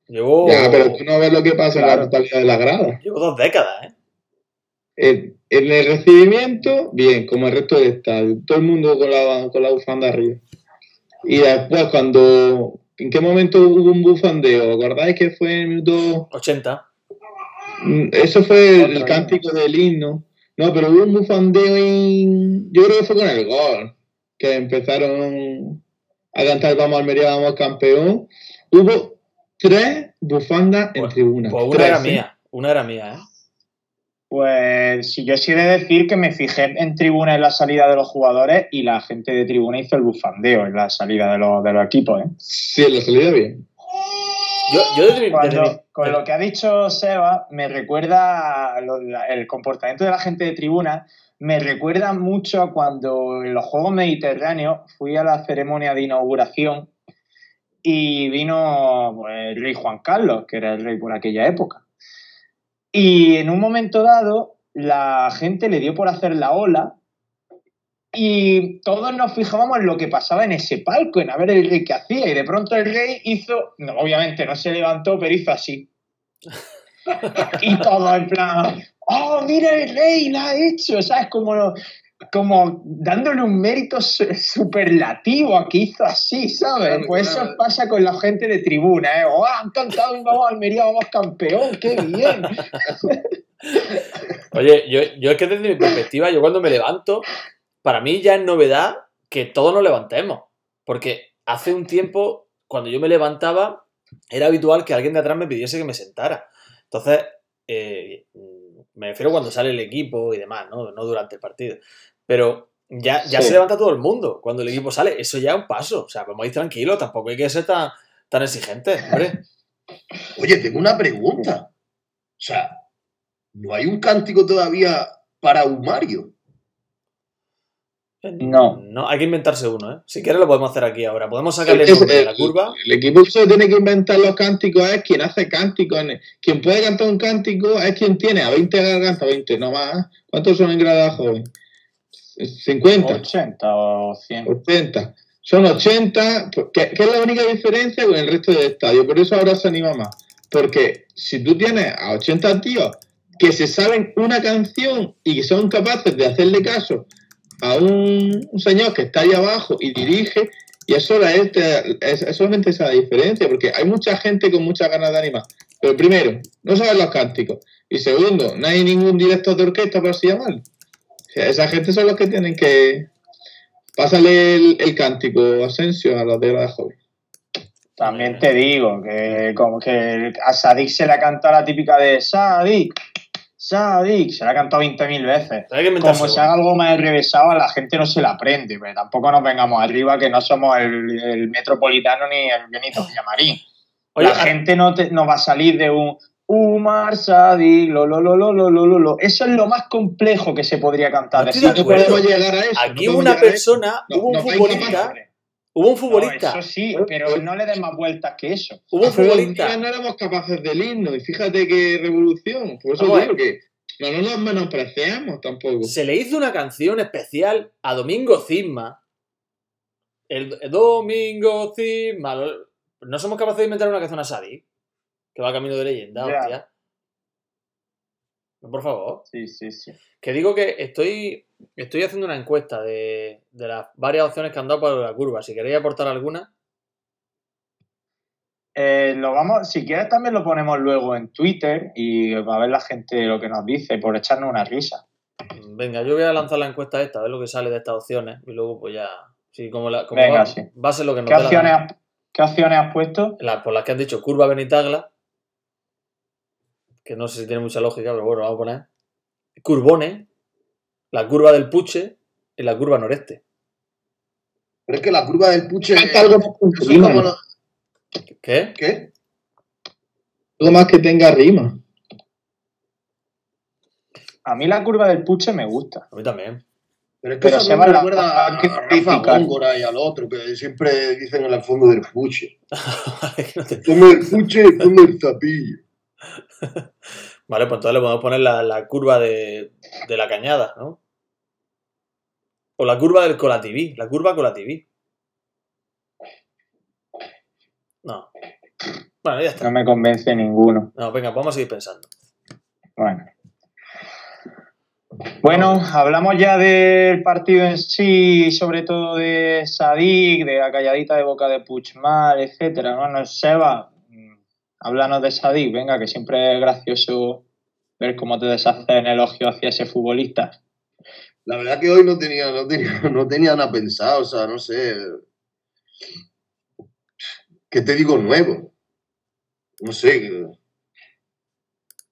Llevo, Ya, pero tú no ves lo que pasa en la totalidad de la grada. llevo dos décadas, ¿eh? En, en el recibimiento, bien, como el resto del estadio. Todo el mundo con la, con la bufanda arriba. Y después, cuando. ¿En qué momento hubo un bufandeo? ¿Acordáis que fue en el minuto 80. Mm, Eso fue Otra el vez. cántico del himno. No, pero hubo un bufandeo en... Yo creo que fue con el gol. Que empezaron a cantar Vamos Almería, vamos campeón. Hubo tres bufandas en Pues- tribuna. Pues una Tres, era ¿eh? mía, una era mía, ¿eh? Pues si yo sí he de decir que me fijé en tribuna en la salida de los jugadores y la gente de tribuna hizo el bufandeo en la salida de los, de los equipos. ¿eh? Sí, lo salió bien. Yo, yo desde mi- Cuando- desde mi- con lo que ha dicho Seba, me recuerda lo- la- el comportamiento de la gente de tribuna, me recuerda mucho a cuando en los Juegos Mediterráneos fui a la ceremonia de inauguración y vino pues, el rey Juan Carlos, que era el rey por aquella época. Y en un momento dado, la gente le dio por hacer la ola y todos nos fijábamos en lo que pasaba en ese palco, en a ver el rey qué hacía. Y de pronto el rey hizo, no, obviamente no se levantó, pero hizo así. y todo en plan, oh, mira el rey, lo ha hecho, ¿sabes? Como, como dándole un mérito su- superlativo a que hizo así, ¿sabes? Pues eso pasa con la gente de tribuna, ¿eh? Oh, han cantado vamos Almería, vamos campeón, qué bien. Oye, yo, yo es que desde mi perspectiva, yo cuando me levanto, para mí ya es novedad que todos nos levantemos. Porque hace un tiempo, cuando yo me levantaba, era habitual que alguien de atrás me pidiese que me sentara. Entonces, eh, me refiero cuando sale el equipo y demás, ¿no? No durante el partido. Pero ya, ya Sí. se levanta todo el mundo cuando el equipo sale. Eso ya es un paso. O sea, vamos a ir tranquilos, tampoco hay que ser tan, tan exigentes, hombre. Oye, tengo una pregunta. O sea, ¿no hay un cántico todavía para Humario? No. No, hay que inventarse uno, ¿eh? Si quieres lo podemos hacer aquí ahora. Podemos sacarle el nombre de el, la curva. el equipo que se tiene que inventar los cánticos es quien hace cánticos. en- Quien puede cantar un cántico es quien tiene a 20 gargantas, 20 no más. ¿Cuántos son en grada joven? 50. 80 o 100. 80. Son 80, que, que es la única diferencia con el resto del estadio. Por eso ahora se anima más. Porque si tú tienes a 80 tíos que se saben una canción y que son capaces de hacerle caso a un, señor que está ahí abajo y dirige, y eso es, es, solamente esa diferencia, porque hay mucha gente con muchas ganas de animar. Pero primero, no saben los cánticos. Y segundo, no hay ningún director de orquesta, por así llamarlo. Esa gente son los que tienen que, Pásale el, el cántico, Asensio, a los de la joven. También te digo que como que a Sadik se le ha cantado la típica de Sadik, Sadik, se la ha cantado 20.000 veces. Como se haga algo más revesado, a la gente no se la aprende, tampoco nos vengamos arriba que no somos el, metropolitano ni el Benito Villamarín. La gente no, te, no va a salir de un uh, Umar Sadik, lo, lo, lo, lo, lo, lo, lo, Eso es lo más complejo que se podría cantar. Aquí no una persona, hubo un futbolista hubo un no, futbolista, eso sí, pero no le des más vueltas que eso. hubo un futbolista. no éramos capaces del himno y fíjate qué revolución. Por eso Vamos digo que no, no nos menospreciamos tampoco. Se le hizo una canción especial a Domingo Cisma. El, el Domingo Cisma. No somos capaces de inventar una canción a Sadi. Que va camino de leyenda, hostia. Por favor. Sí, sí, sí. Que digo que estoy, estoy haciendo una encuesta de, de las varias opciones que han dado para la curva. Si queréis aportar alguna. Eh, lo vamos, si quieres también lo ponemos luego en Twitter y va a ver la gente lo que nos dice por echarnos una risa. Venga, yo voy a lanzar la encuesta esta, a ver lo que sale de estas opciones. Y luego, pues ya. Sí, como, la, como Venga, va, sí. va a ser lo que nos ¿Qué la opciones, has, ¿Qué opciones has puesto? La- por las que han dicho curva Benitagla, que no sé si tiene mucha lógica, pero bueno, vamos a poner. Curvone, la curva del Puche y la curva noreste. Pero es que la curva del puche. Algo más ¿Qué? ¿Qué? Algo más que tenga rima. A mí la curva del puche me gusta. A mí también. Pero es que Pero eso se me la- recuerda a, a Rafa. Góngora y al otro, que siempre dicen en el fondo del puche. Que te- El fondo del puche y el fondo del zapillo. vale, pues entonces le podemos poner la, la curva de, de la cañada, ¿no? O la curva del colativí, la curva colativí. No. Bueno, ya está. No me convence ninguno. No, venga, vamos a seguir pensando. Bueno. Bueno, hablamos ya del partido en sí, sobre todo de Sadik, de la calladita de boca de Puchmal, etcétera. Bueno, Seba, háblanos de Sadik, venga, que siempre es gracioso ver cómo te deshacen elogio hacia ese futbolista. La verdad que hoy no tenía, no tenía, no tenía nada pensado, o sea, no sé. ¿Qué te digo nuevo? No sé.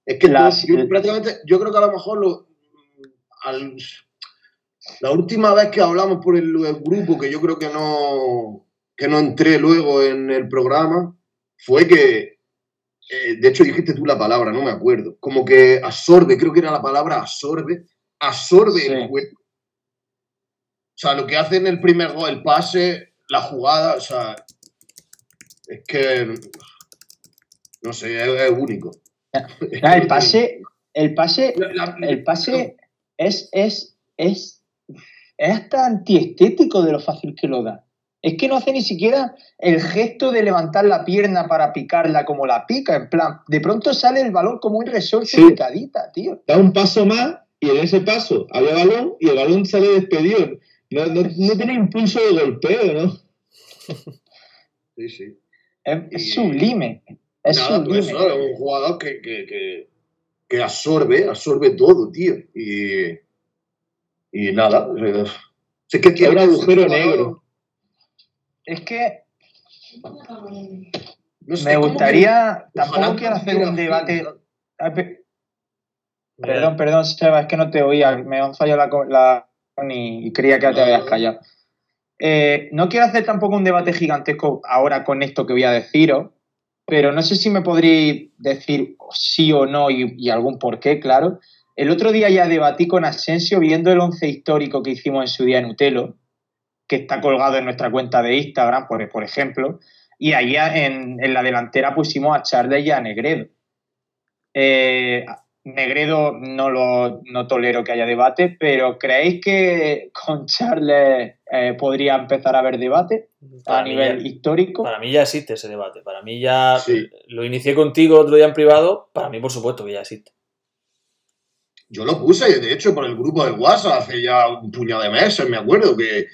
Es que Las- yo, prácticamente, yo creo que a lo mejor lo, al- la última vez que hablamos por el, el grupo, que yo creo que no, que no entré luego en el programa, fue que, eh, de hecho dijiste tú la palabra, no me acuerdo, como que absorbe, creo que era la palabra absorbe, absorbe Sí. el juego. O sea, lo que hace en el primer gol, el pase, la jugada, o sea, es que, no sé, es, es único. El pase, el pase, el pase es, es, es, es hasta antiestético de lo fácil que lo da. Es que no hace ni siquiera el gesto de levantar la pierna para picarla como la pica, en plan, de pronto sale el balón como un resorte Sí. picadita, tío. Da un paso más y en ese paso había balón y el balón sale despedido. No, no, no tiene impulso de golpeo, ¿no? Sí, sí. Es, es Y- sublime. Es Nada, pues sublime. es un jugador que, que, que, que absorbe, absorbe todo, tío. Y, y nada. eh, Es que tiene un agujero negro. Es que no sé, me gustaría, que tampoco quiero hacer un debate. Perdón, perdón, Seba, es que no te oía, me han fallado la, co- la y, y creía que ya te habías no. callado. Eh, no quiero hacer tampoco un debate gigantesco ahora con esto que voy a deciros, pero no sé si me podréis decir sí o no y, y algún por qué, claro. El otro día ya debatí con Asensio viendo el once histórico que hicimos en su día en Utelo, que está colgado en nuestra cuenta de Instagram, por, por ejemplo, y ahí en, en la delantera pusimos a Charles y a Negredo. Eh, Negredo no lo no tolero que haya debate, pero ¿creéis que con Charles eh, podría empezar a haber debate para a nivel ya- histórico? Para mí ya existe ese debate. Para mí ya Sí. lo inicié contigo otro día en privado. Para mí, por supuesto, que ya existe. Yo lo puse, de hecho, por el grupo de WhatsApp hace ya un puñado de meses, me acuerdo, que,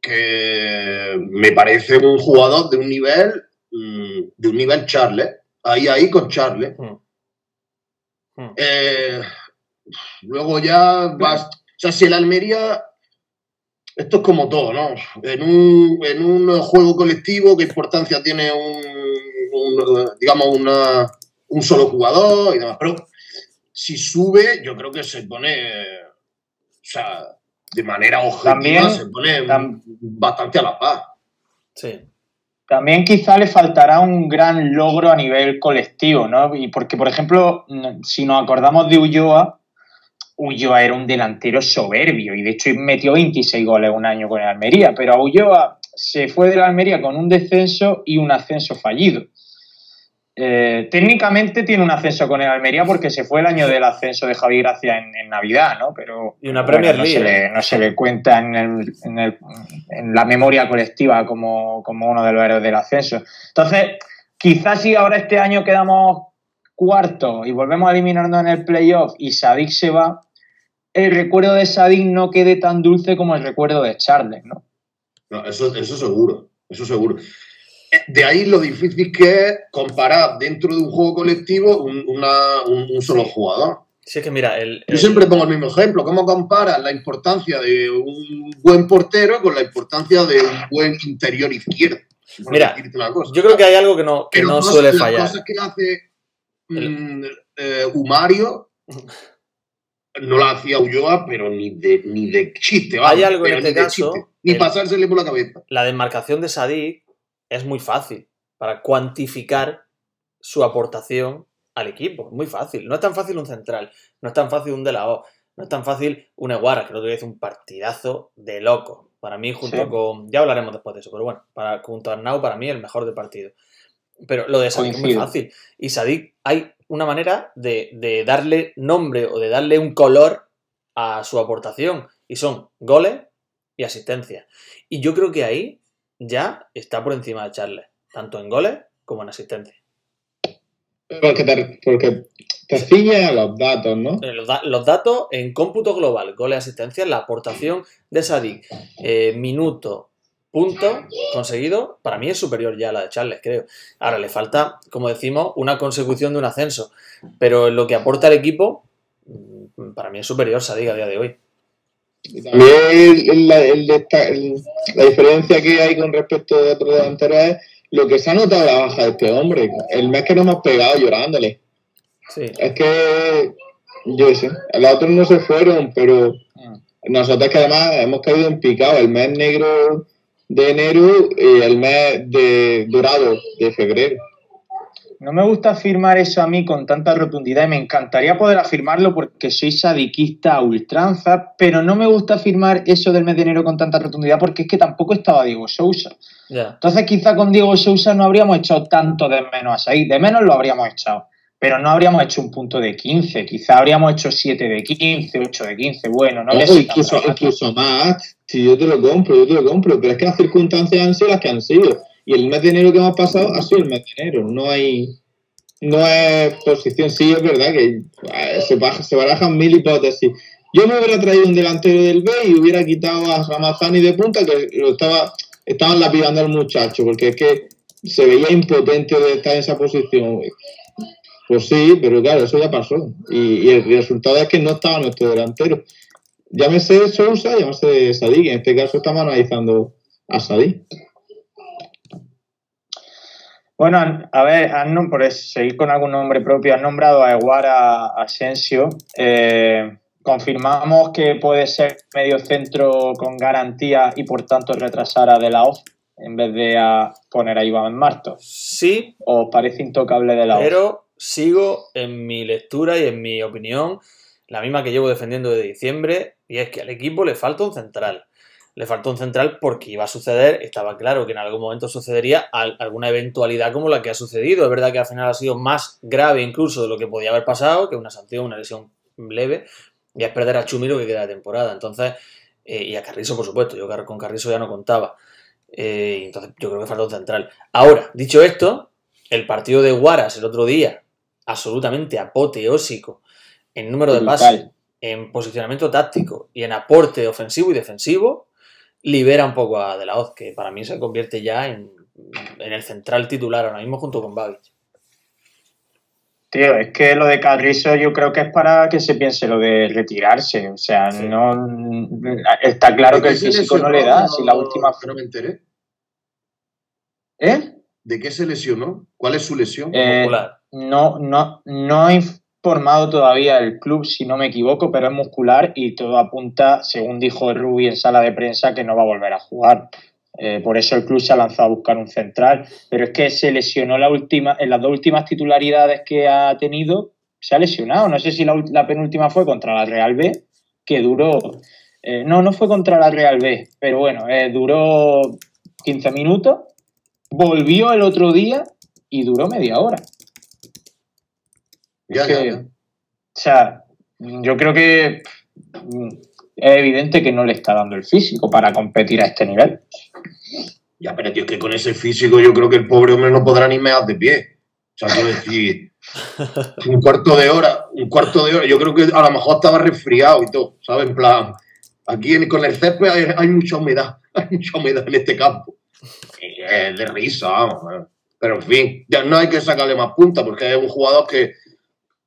que me parece un jugador de un nivel, mm, de un nivel Charles, ahí, ahí con Charles. Hmm. Hmm. Eh, luego ya vas, o sea, si el Almería, esto es como todo, ¿no? En un, en un juego colectivo, ¿qué importancia tiene un, un, digamos, una, un solo jugador y demás? Pero si sube, yo creo que se pone, o sea, de manera objetiva, También- se pone tam- bastante a la paz. Sí. También quizá le faltará un gran logro a nivel colectivo, ¿no? Y porque, por ejemplo, si nos acordamos de Ulloa, Ulloa era un delantero soberbio y de hecho metió 26 goles un año con el Almería, pero a Ulloa se fue de la Almería con un descenso y un ascenso fallido. Eh, técnicamente tiene un ascenso con el Almería porque se fue el año del ascenso de Javi Gracia en, en Navidad, ¿no? Pero Y una bueno, no League, se le- no se le cuenta en, el- en el- en la memoria colectiva como, como uno de los héroes del ascenso. Entonces, quizás si ahora este año quedamos cuarto y volvemos a eliminarnos en el playoff y Sadik se va, el recuerdo de Sadik no quede tan dulce como el recuerdo de Charles, ¿no? No, eso, eso seguro, eso seguro. Eh, De ahí lo difícil que es comparar dentro de un juego colectivo un, una- un- un solo jugador. Sí, es que mira, el, Yo siempre pongo el mismo ejemplo. ¿Cómo comparas la importancia de un buen portero con la importancia de un buen interior izquierdo? Mira, decirte una cosa. yo creo que hay algo que no, que Pero no suele las fallar. cosas que hace mm, eh, Humario no la hacía Ulloa, pero ni de, ni de chiste. vamos, Hay algo en este caso, chiste, Ni el- pasársele por la cabeza. La desmarcación de Sadik es muy fácil para cuantificar su aportación al equipo. Muy fácil. No es tan fácil un central, no es tan fácil un de la O, no es tan fácil un Eguara, que el otro día hizo un partidazo de loco. Para mí, junto Sí. con. Ya hablaremos después de eso, pero bueno, para, junto a Arnau, para mí el mejor del partido. Pero lo de Sadik es muy fácil. Y Sadik, hay una manera de, de darle nombre o de darle un color a su aportación. Y son goles y asistencia. Y yo creo que ahí ya está por encima de Charles, tanto en goles como en asistencia. Porque te, porque te a los datos, ¿no? Eh, Los, da- los datos en cómputo global, goles, asistencia, la aportación de Sadik, eh, minuto, punto conseguido, para mí es superior ya a la de Charles, creo. Ahora le falta, como decimos, una consecución de un ascenso, pero en lo que aporta el equipo, mm, para mí es superior Sadik a día de hoy. Y también la, el desta- el- la diferencia que hay con respecto de otros delanteros es lo que se ha notado la baja de este hombre. El mes que nos hemos pegado llorándole. Sí, Es que, yo sé, los otros no se fueron, pero nosotros que además hemos caído en picado el mes negro de enero y el mes de dorado de febrero. No me gusta afirmar eso a mí con tanta rotundidad y me encantaría poder afirmarlo porque soy sadiquista a ultranza, pero no me gusta afirmar eso del mes de enero con tanta rotundidad porque es que tampoco estaba Diego Sousa. ya. Entonces quizá con Diego Sousa no habríamos echado tanto de menos a Said, de menos lo habríamos echado, pero no habríamos hecho un punto de 15, quizá habríamos hecho 7 de 15, 8 de 15, bueno, no O le sé incluso, incluso más, si yo te lo compro, yo te lo compro, pero es que las circunstancias han sido las que han sido. Y el mes de enero que hemos pasado ha sido el mes de enero, no hay no es posición, sí es verdad que eh, se, baja- se barajan mil hipótesis. Yo me hubiera traído un delantero del B y hubiera quitado a Ramazani de punta que lo estaba, estaban lapidando al muchacho, porque es que se veía impotente de estar en esa posición. Pues sí, pero claro, eso ya pasó. Y, el resultado es que no estaba nuestro delantero. Llámese Sousa, llámese Sadik. En este caso estamos analizando a Sadik. Bueno, a ver, han por seguir con algún nombre propio, han nombrado a Eguara Asensio. Eh, confirmamos que puede ser medio centro con garantía y por tanto retrasar a De La Hoz en vez de a poner a Iván Martos. Sí, ¿O os parece intocable De La Hoz? pero sigo en mi lectura y en mi opinión, la misma que llevo defendiendo desde diciembre, y es que al equipo le falta un central. Le falta un central porque iba a suceder, estaba claro que en algún momento sucedería al- alguna eventualidad como la que ha sucedido. Es verdad que al final ha sido más grave incluso de lo que podía haber pasado, que una sanción, una lesión leve, y es perder a Chumi lo que queda de temporada. Entonces, eh, y a Carrizo, por supuesto, yo con Carrizo ya no contaba. Eh, entonces, yo creo que falta un central. Ahora, dicho esto, el partido de Guaras el otro día, absolutamente apoteósico en número de pases, en posicionamiento táctico y en aporte ofensivo y defensivo, libera un poco a De La Hoz, que para mí se convierte ya en, en el central titular ahora mismo junto con Babic. Tío, es que lo de Carrizo yo creo que es para que se piense lo de retirarse. O sea, Sí. no está claro que ¿De el físico no le da. Si la última No me enteré. ¿Eh? ¿De qué se lesionó? ¿Cuál es su lesión? Eh, no, no, no ha informado todavía el club, si no me equivoco, pero es muscular y todo apunta, según dijo Rubi en sala de prensa, que no va a volver a jugar. Eh, por eso el club se ha lanzado a buscar un central. Pero es que se lesionó la última, en las dos últimas titularidades que ha tenido, se ha lesionado. No sé si la penúltima fue contra la Real B, que duró. eh, no, no fue contra la Real B, pero bueno, eh, duró 15 minutos. Volvió el otro día y duró media hora. Ya, Es ya, que, ya. O sea, yo creo que mm, es evidente que no le está dando el físico para competir a este nivel. Ya, pero tío, es que con ese físico yo creo que el pobre hombre no podrá ni mear de pie. O sea, quiero decir, un cuarto de hora, un cuarto de hora, yo creo que a lo mejor estaba resfriado y todo, ¿sabes? En plan, aquí en- con el césped hay, hay mucha humedad, hay mucha humedad en este campo. Y es de risa, vamos. Pero en fin, ya no hay que sacarle más punta porque es un jugador que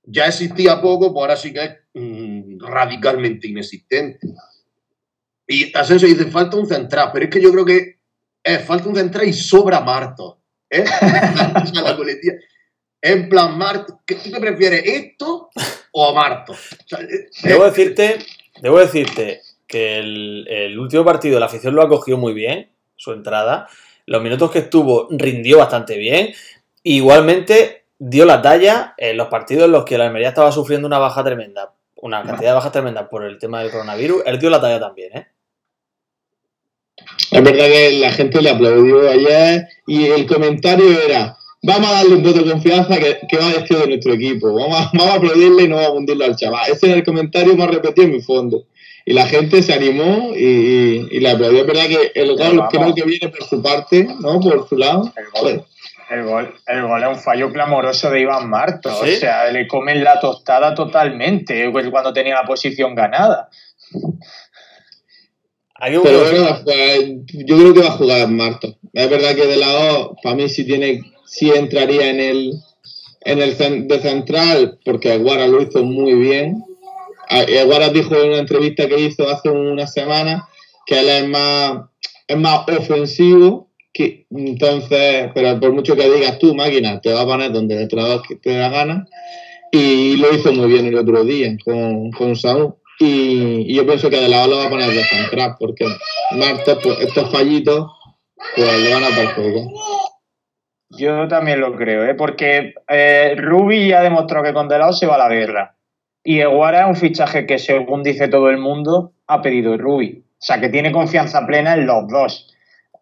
ya existía poco, pues ahora sí que es mm, radicalmente inexistente. Y Asensio dice, falta un central, pero es que yo creo que eh, falta un central y sobra Marto. ¿eh? La coletilla. En plan, Marto, ¿qué, ¿tú qué prefieres, esto o a Marto? O sea, eh, Debo decirte, debo decirte que el, el último partido la afición lo ha cogido muy bien, su entrada. Los minutos que estuvo rindió bastante bien. Igualmente dio la talla en los partidos en los que la Almería estaba sufriendo una baja tremenda, una cantidad de bajas tremendas por el tema del coronavirus. Él dio la talla también, ¿eh? Es verdad que la gente le aplaudió ayer y el comentario era, vamos a darle un voto de confianza que, que va vestido de nuestro equipo. Vamos a, vamos a aplaudirle y no vamos a hundirlo al chaval. Ese es el comentario más repetido en mi fondo. Y la gente se animó y, y, y le aplaudió. Es verdad que el gol creo que viene por su parte, ¿no? Por su lado. El gol, el gol, el gol es un fallo clamoroso de Iván Martos. ¿Sí? O sea, le comen la tostada totalmente pues, cuando tenía la posición ganada. Hay un- Pero bueno, pues, yo creo que va a jugar Marto. Es verdad que de lado, para mí sí tiene, sí entraría en el en el de central, porque Aguara lo hizo muy bien. Aguara dijo en una entrevista que hizo hace una semana que él es más, es más ofensivo, entonces, pero por mucho que digas tú, máquina, te va a poner donde el que te da gana. Y lo hizo muy bien el otro día con, con Saúl. Y, yo pienso que de lado lo va a poner de central, porque Marta, pues, estos fallitos, pues le van a perjudicar. Yo también lo creo, ¿eh? porque eh, Rubi ya demostró que con Delao se va a la guerra. Y Eguara es un fichaje que, según dice todo el mundo, ha pedido Rubi. O sea, que tiene confianza plena en los dos.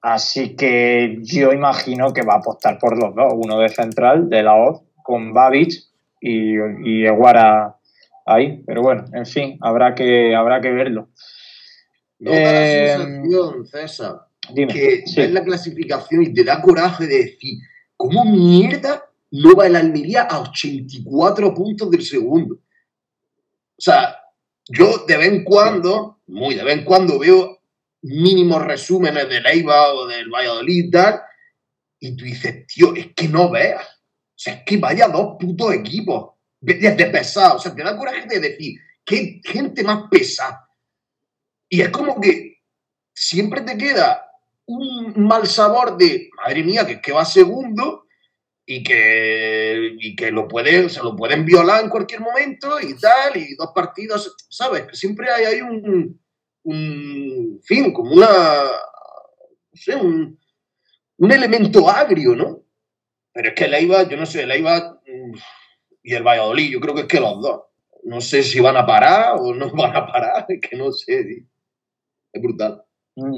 Así que yo imagino que va a apostar por los dos. Uno de central, de la OZ, con Babic y, y Eguara ahí. Pero bueno, en fin, habrá que, habrá que verlo. ¿No da la Eh, sensación, César, Dime. que Sí. ves la clasificación y te da coraje de decir, ¿cómo mierda no va el Almería a 84 puntos del segundo? O sea, yo de vez en cuando, muy de vez en cuando, veo mínimos resúmenes del Eibar o del Valladolid tal, y tú dices, tío, es que no veas. O sea, es que vaya dos putos equipos de, de, de pesados. O sea, te da coraje de decir, qué gente más pesada. Y es como que siempre te queda un mal sabor de, madre mía, que, que va segundo y que, y que lo pueden, se lo pueden violar en cualquier momento y tal, y dos partidos, ¿sabes? Siempre hay, hay un, un fin, como una, no sé, un, un elemento agrio, ¿no? Pero es que el Eibar, yo no sé, el Eibar mm, y el Valladolid, yo creo que es que los dos. No sé si van a parar o no van a parar, es que no sé. Es brutal. Mm,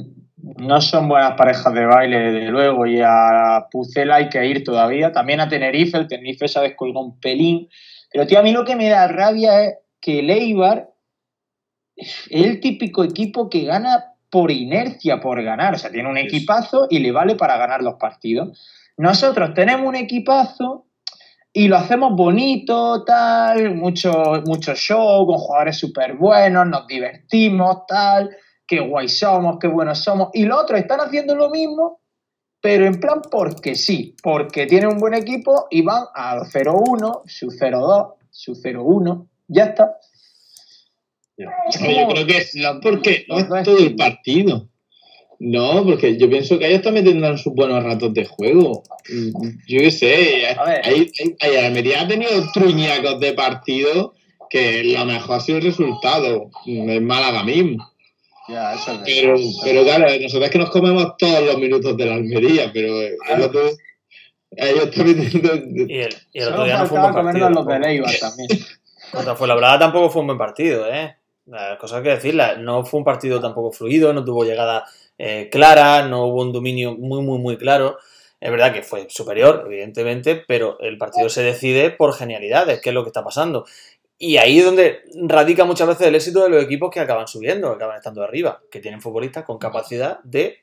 No son buenas parejas de baile, desde luego, y a Pucela hay que ir todavía. También a Tenerife, el Tenerife se ha descolgado un pelín. Pero, tío, a mí lo que me da rabia es que el Eibar es el típico equipo que gana por inercia, por ganar. O sea, tiene un equipazo y le vale para ganar los partidos. Nosotros tenemos un equipazo y lo hacemos bonito, tal, mucho, mucho show, con jugadores súper buenos, nos divertimos, tal qué guay somos, qué buenos somos. Y los otros están haciendo lo mismo, pero en plan porque sí, porque tienen un buen equipo y van al 0-1, su 0-2, su 0-1, ya está. Yo creo que es lo- porque no los es todo el partido. No, porque yo pienso que ellos también tendrán sus buenos ratos de juego. Yo qué sé, ahí, ahí, Almería ha tenido truñacos de partido que lo mejor ha sido el resultado, el Málaga mismo. Ya, eso es. Pero, pero claro, nosotros es que nos comemos todos los minutos de la Almería, pero el otro- ellos también Y el, y el otro día no fue un buen partido. comernos los de. Leiva también. Contra Fuenlabrada tampoco fue un buen partido, ¿eh? Cosas que decirlas. No fue un partido tampoco fluido, no tuvo llegada eh, clara, no hubo un dominio muy, muy, muy claro. Es verdad que fue superior, evidentemente, pero el partido se decide por genialidades, que es lo que está pasando. Y ahí es donde radica muchas veces el éxito de los equipos que acaban subiendo, que acaban estando arriba, que tienen futbolistas con capacidad de,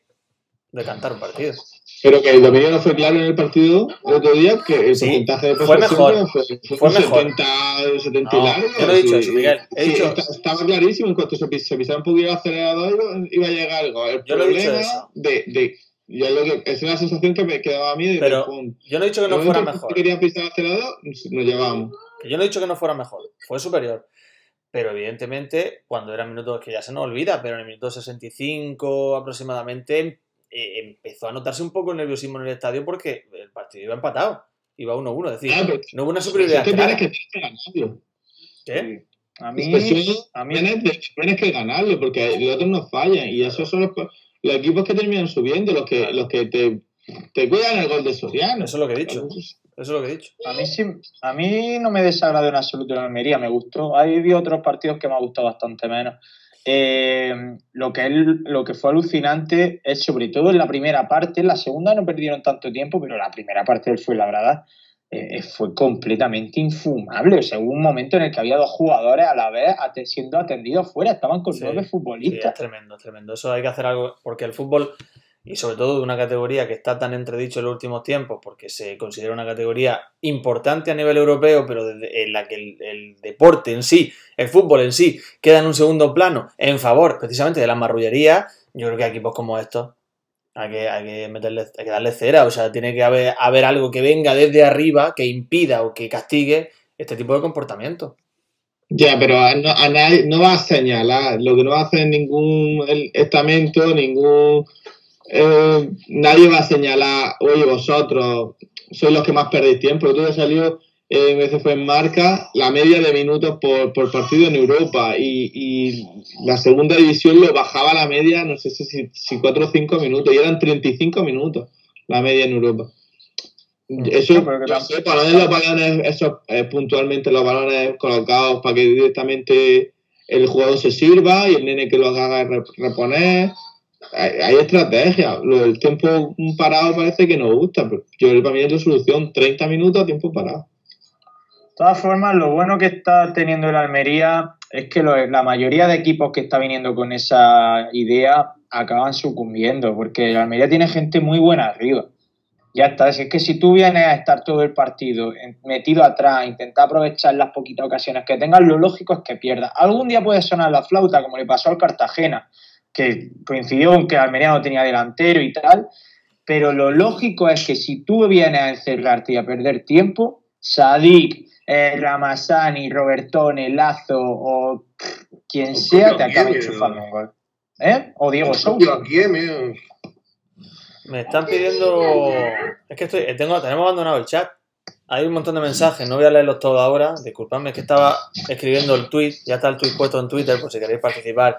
de cantar un partido. Pero que el dominio no fue claro en el partido el otro día, que el Sí, porcentaje de fue mejor. fue, fue Fue un mejor. 70, 70 No, y largo. yo no he dicho eso, Miguel. He sí, dicho- esta- estaba clarísimo, en cuanto se, pis- se pisaba un poquito el acelerador iba- a llegar el gol. El Yo no he dicho problema de, de y es lo que es una sensación que me quedaba a mí de Pero yo no he dicho que no fuera mejor. quería pisar el acelerador, nos llevamos. Que yo no he dicho que no fuera mejor, fue superior. Pero evidentemente, cuando eran minutos que ya se nos olvida, pero en el minuto 65 aproximadamente, eh, empezó a notarse un poco el nerviosismo en el estadio porque el partido iba empatado, iba 1-1. Es decir, Ah, pero- no hubo una superioridad tienes que, tienes que ganarlo. ¿Qué? A mí, Expresión, a mí tienes, que ganarlo porque los otros no fallan y esos son los, los equipos que terminan subiendo, los que, los que te, te cuidan el gol de Soriano. Eso es lo que he dicho. Eso es lo que he dicho. A mí sí, a mí no me desagradó en absoluto la Almería, me gustó. Hay habido otros partidos que me ha gustado bastante menos. Eh, lo, que él, lo que fue alucinante es sobre todo en la primera parte, en la segunda no perdieron tanto tiempo, pero la primera parte del Fuenlabrada eh, fue completamente infumable. O sea, hubo un momento en el que había dos jugadores a la vez siendo atendidos fuera, estaban con nueve futbolistas. es tremendo, es tremendo. Eso hay que hacer algo, porque el fútbol, y sobre todo de una categoría que está tan entredicho en los últimos tiempos, porque se considera una categoría importante a nivel europeo, pero en la que el, deporte en sí, el fútbol en sí, queda en un segundo plano en favor precisamente de la marrullería, yo creo que equipos como estos hay que, hay que, meterle, hay que darle cera, o sea, tiene que haber, haber algo que venga desde arriba que impida o que castigue este tipo de comportamiento. Ya, pero a nadie, no va a señalar, lo que no va a hacer ningún estamento, ningún... Eh, nadie va a señalar, oye, vosotros sois los que más perdéis tiempo. Tú has salido en veces fue en marca la media de minutos por, partido en Europa y, la segunda división lo bajaba la media, no sé si, si 4 o 5 minutos, y eran 35 minutos la media en Europa. Mm. Eso, poner los balones, eso, eh, puntualmente los balones colocados para que directamente el jugador se sirva y el nene que lo haga reponer. Hay, estrategia. el tiempo parado parece que no gusta, pero yo para mí es la solución: 30 minutos a tiempo parado. De todas formas, lo bueno que está teniendo el Almería es que la mayoría de equipos que está viniendo con esa idea acaban sucumbiendo, porque el Almería tiene gente muy buena arriba. Ya está, es que si tú vienes a estar todo el partido metido atrás, intentar aprovechar las poquitas ocasiones que tengas, lo lógico es que pierdas. Algún día puede sonar la flauta, como le pasó al Cartagena, que coincidió con que el Almería no tenía delantero y tal, pero lo lógico es que si tú vienes a encerrarte y a perder tiempo, Sadik, eh, Ramazani, Robertone, Lazo o quien sea, te acaba enchufando un gol. ¿Eh? O Diego Sousa. Me están pidiendo. Es que estoy... tengo... tenemos abandonado el chat. Hay un montón de mensajes, no voy a leerlos todos ahora. Disculpadme, es que estaba escribiendo el tweet. Ya está el tweet puesto en Twitter por si queréis participar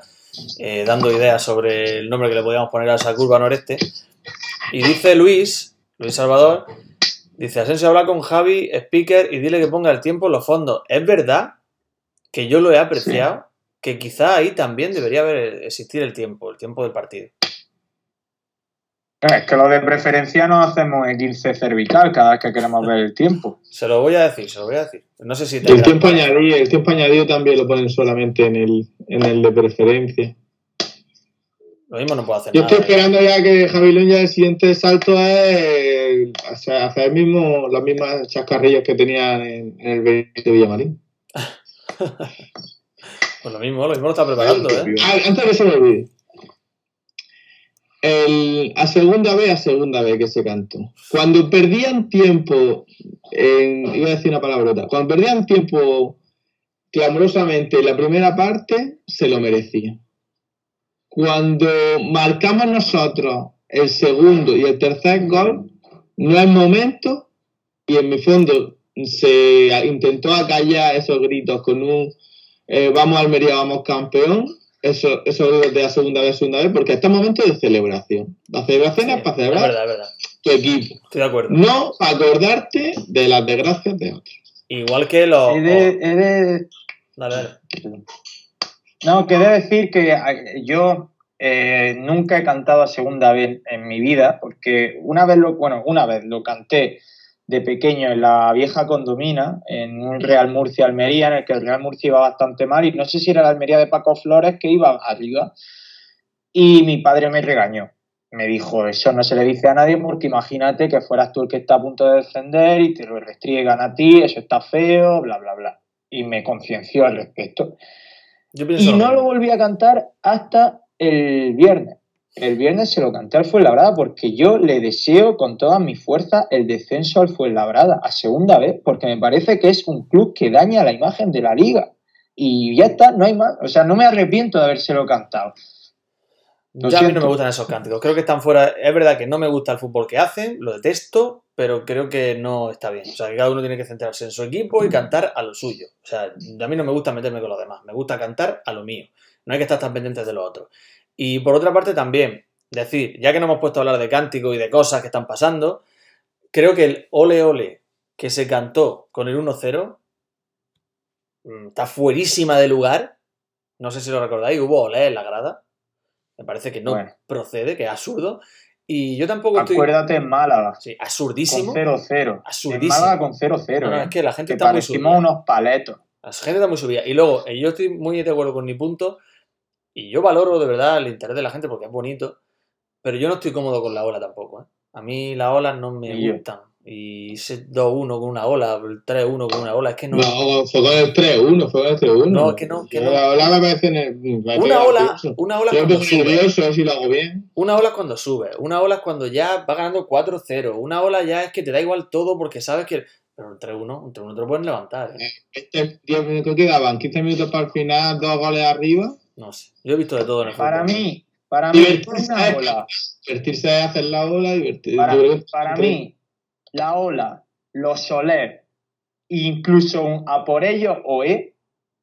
eh, dando ideas sobre el nombre que le podíamos poner a esa curva noreste. Y dice Luis, Luis Salvador, Dice, Asensio habla con Javi, speaker, y dile que ponga el tiempo en los fondos. Es verdad que yo lo he apreciado, que quizá ahí también debería haber existir el tiempo, el tiempo del partido. Es que lo de preferencia no hacemos en 15 cervical cada vez que queremos ver el tiempo. Se lo voy a decir, se lo voy a decir. No sé si el tiempo añadido, el tiempo añadido también lo ponen solamente en el, en el de preferencia. Lo mismo no puedo hacer Yo estoy esperando ya que Javi Luña el siguiente salto es hacer, el mismo, las mismas chascarrillas que tenía en, el Benito Villamarín. pues lo mismo, lo mismo lo está preparando, ¿eh? Ah, antes que se me olvide. El, a segunda vez, a segunda vez que se cantó. Cuando perdían tiempo, en, iba a decir una palabrota, cuando perdían tiempo clamorosamente en la primera parte, se lo merecían cuando marcamos nosotros el segundo y el tercer gol, no es momento, y en mi fondo se intentó acallar esos gritos con un eh, vamos Almería, vamos campeón, eso, eso de la segunda vez, segunda vez, porque este es momento de celebración. La celebración es para celebrar tu equipo. Estoy de acuerdo. No para acordarte de las desgracias de otros. Igual que los. No, quería decir que yo eh, nunca he cantado a segunda vez en mi vida, porque una vez lo, bueno, una vez lo canté de pequeño en la vieja condomina, en un Real Murcia Almería, en el que el Real Murcia iba bastante mal, y no sé si era la Almería de Paco Flores que iba arriba, y mi padre me regañó. Me dijo, eso no se le dice a nadie porque imagínate que fueras tú el que está a punto de descender y te lo restriegan a ti, eso está feo, bla, bla, bla. Y me concienció al respecto y no lo volví a cantar hasta el viernes. El viernes se lo canté al Fuenlabrada porque yo le deseo con toda mi fuerza el descenso al Fuenlabrada a segunda vez porque me parece que es un club que daña la imagen de la liga. Y ya está, no hay más. O sea, no me arrepiento de habérselo cantado. ya a mí no me gustan esos cánticos. Creo que están fuera. Es verdad que no me gusta el fútbol que hacen, lo detesto, pero creo que no está bien. O sea, que cada uno tiene que centrarse en su equipo y cantar a lo suyo. O sea, a mí no me gusta meterme con los demás, me gusta cantar a lo mío. No hay que estar tan pendientes de lo otro. Y por otra parte también, decir, ya que no hemos puesto a hablar de cánticos y de cosas que están pasando, creo que el ole ole que se cantó con el 1-0 mm, está fuerísima de lugar no sé si lo recordáis, hubo olé en la grada. Me parece que no Bueno. procede, que es absurdo. Y yo tampoco estoy... Acuérdate en Málaga. Sí, Con absurdísimo. 0-0. En Absurdísimo. Málaga con 0-0. No, no, ¿eh? es que la gente Que está muy subida. unos paletos. La gente está muy subida. Y luego, eh, yo estoy muy de acuerdo con mi punto. Y yo valoro de verdad el interés de la gente porque es bonito. Pero yo no estoy cómodo con la ola tampoco. ¿eh? A mí las olas no me yo. gustan. Y ese 2-1 con una ola, el 3-1 con una ola, es que no. No, fue con el 3-1, fue con el 3-1. No, que no, que no. La ola me parece, en el- me parece una ola, una ola Yo cuando sube. si lo hago bien. Una ola es cuando sube. Una ola es cuando ya va ganando 4-0. Una ola ya es que te da igual todo porque sabes que. Pero un 3-1, un 3-1 te lo pueden levantar. ¿eh? Este 10 minutos quedaban, 15 minutos para el final, dos goles arriba. No sé. Yo he visto de todo en el fútbol. Para mí, para mí, Divertirse, una ola. divertirse es hacer la ola, divertirse. Para, para mí, la ola, los Soler, incluso un a por ellos o E,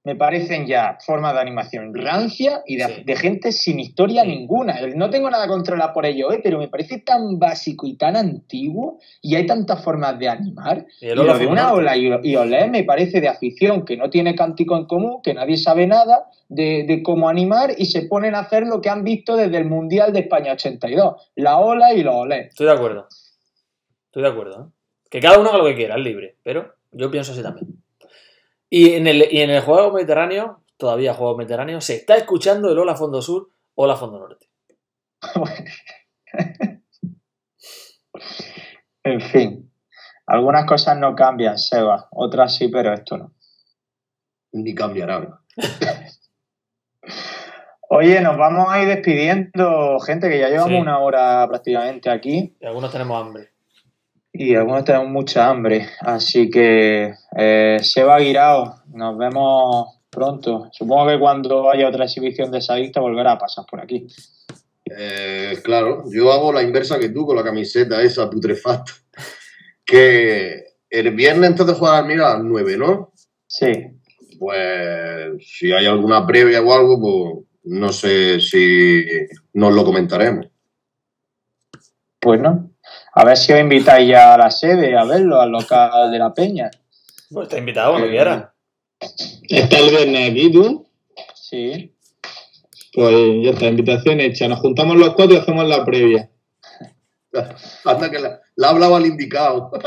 me parecen ya formas de animación rancia y de, Sí. de gente sin historia Sí. ninguna. No tengo nada contra por ellos, E, pero me parece tan básico y tan antiguo y hay tantas formas de animar. Y el lo de una ola y, y olé me parece de afición que no tiene cántico en común, que nadie sabe nada de, de cómo animar y se ponen a hacer lo que han visto desde el Mundial de España 82, la ola y los olé. Estoy de acuerdo. Estoy de acuerdo. ¿eh? Que cada uno haga lo que quiera, es libre. Pero yo pienso así también. Y en el, y en el juego mediterráneo, todavía juego mediterráneo, se está escuchando el Ola Fondo Sur, Ola Fondo Norte. En fin, algunas cosas no cambian, Seba, otras sí, pero esto no. Ni cambiará. Oye, nos vamos a ir despidiendo, gente, que ya llevamos Sí. una hora prácticamente aquí Y algunos tenemos hambre. Y algunos tenemos mucha hambre. Así que, eh, Seba Guirao, nos vemos pronto. Supongo que cuando haya otra exhibición de Sadista volverá a pasar por aquí. Eh, claro, yo hago la inversa que tú con la camiseta esa putrefacta. Que el viernes antes de jugar al Milan a las 9, ¿no? Sí, Pues si hay alguna previa o algo, pues no sé si nos lo comentaremos. pues no. A ver si os invitáis ya a la sede a verlo, al local de la Peña. Pues está invitado cuando Eh, quiera. Está el viernes aquí, tú. Sí. Pues ya está, invitación hecha. Nos juntamos los cuatro y hacemos la previa. Hasta que la, la ha hablado al indicado.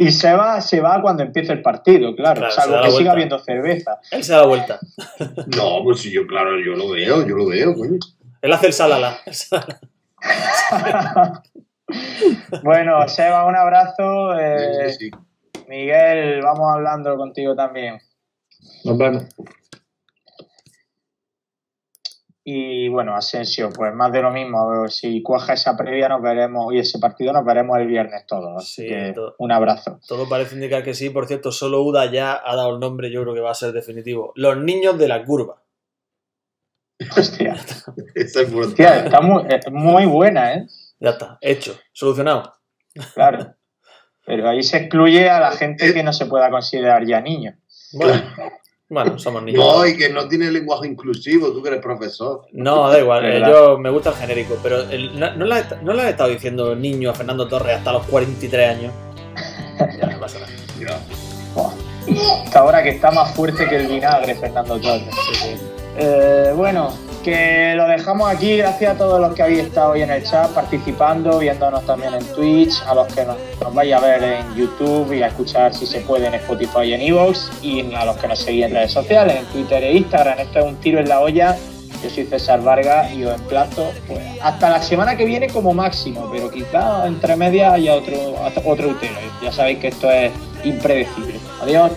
Y se va, se va cuando empiece el partido, claro. Claro, salvo que siga habiendo cerveza. Él se da vuelta. No, pues si yo, claro, yo lo veo, yo lo veo, coño. Él hace el salala. el salala. bueno, Seba, un abrazo. eh, Sí, sí. Miguel, vamos hablando contigo también. Nos vemos. Y bueno, Asensio, pues más de lo mismo. Ver, Si cuaja esa previa, nos veremos, y ese partido nos veremos el viernes todos. Así Sí, que todo. un abrazo. Todo parece indicar que sí. Por cierto, solo Uda ya ha dado el nombre, yo creo que va a ser definitivo. Los niños de la curva. Hostia, Esa es brutal. hostia, está muy, es muy buena, ¿eh? Ya está, hecho, solucionado. Claro. Pero ahí se excluye a la gente que no se pueda considerar ya niño. Bueno, bueno somos niños. No, y que no tiene lenguaje inclusivo, tú que eres profesor. No, da igual, eh, yo me gusta el genérico, pero el- no, no le, he- no le he estado diciendo niño a Fernando Torres hasta los 43 años. Ya no pasa nada. Ya. Hasta ahora que está más fuerte que el vinagre, Fernando Torres. Sí, sí. Eh, bueno, que lo dejamos aquí. Gracias a todos los que habéis estado hoy en el chat participando, viéndonos también en Twitch, a los que nos, nos vais a ver en YouTube y a escuchar si se puede en Spotify y en Evox, y a los que nos seguís en redes sociales, en Twitter e Instagram. Esto es un tiro en la olla. Yo soy César Vargas y os emplazo pues, hasta la semana que viene como máximo, pero quizá entre medias haya otro, otro utero. Ya sabéis que esto es impredecible. Adiós.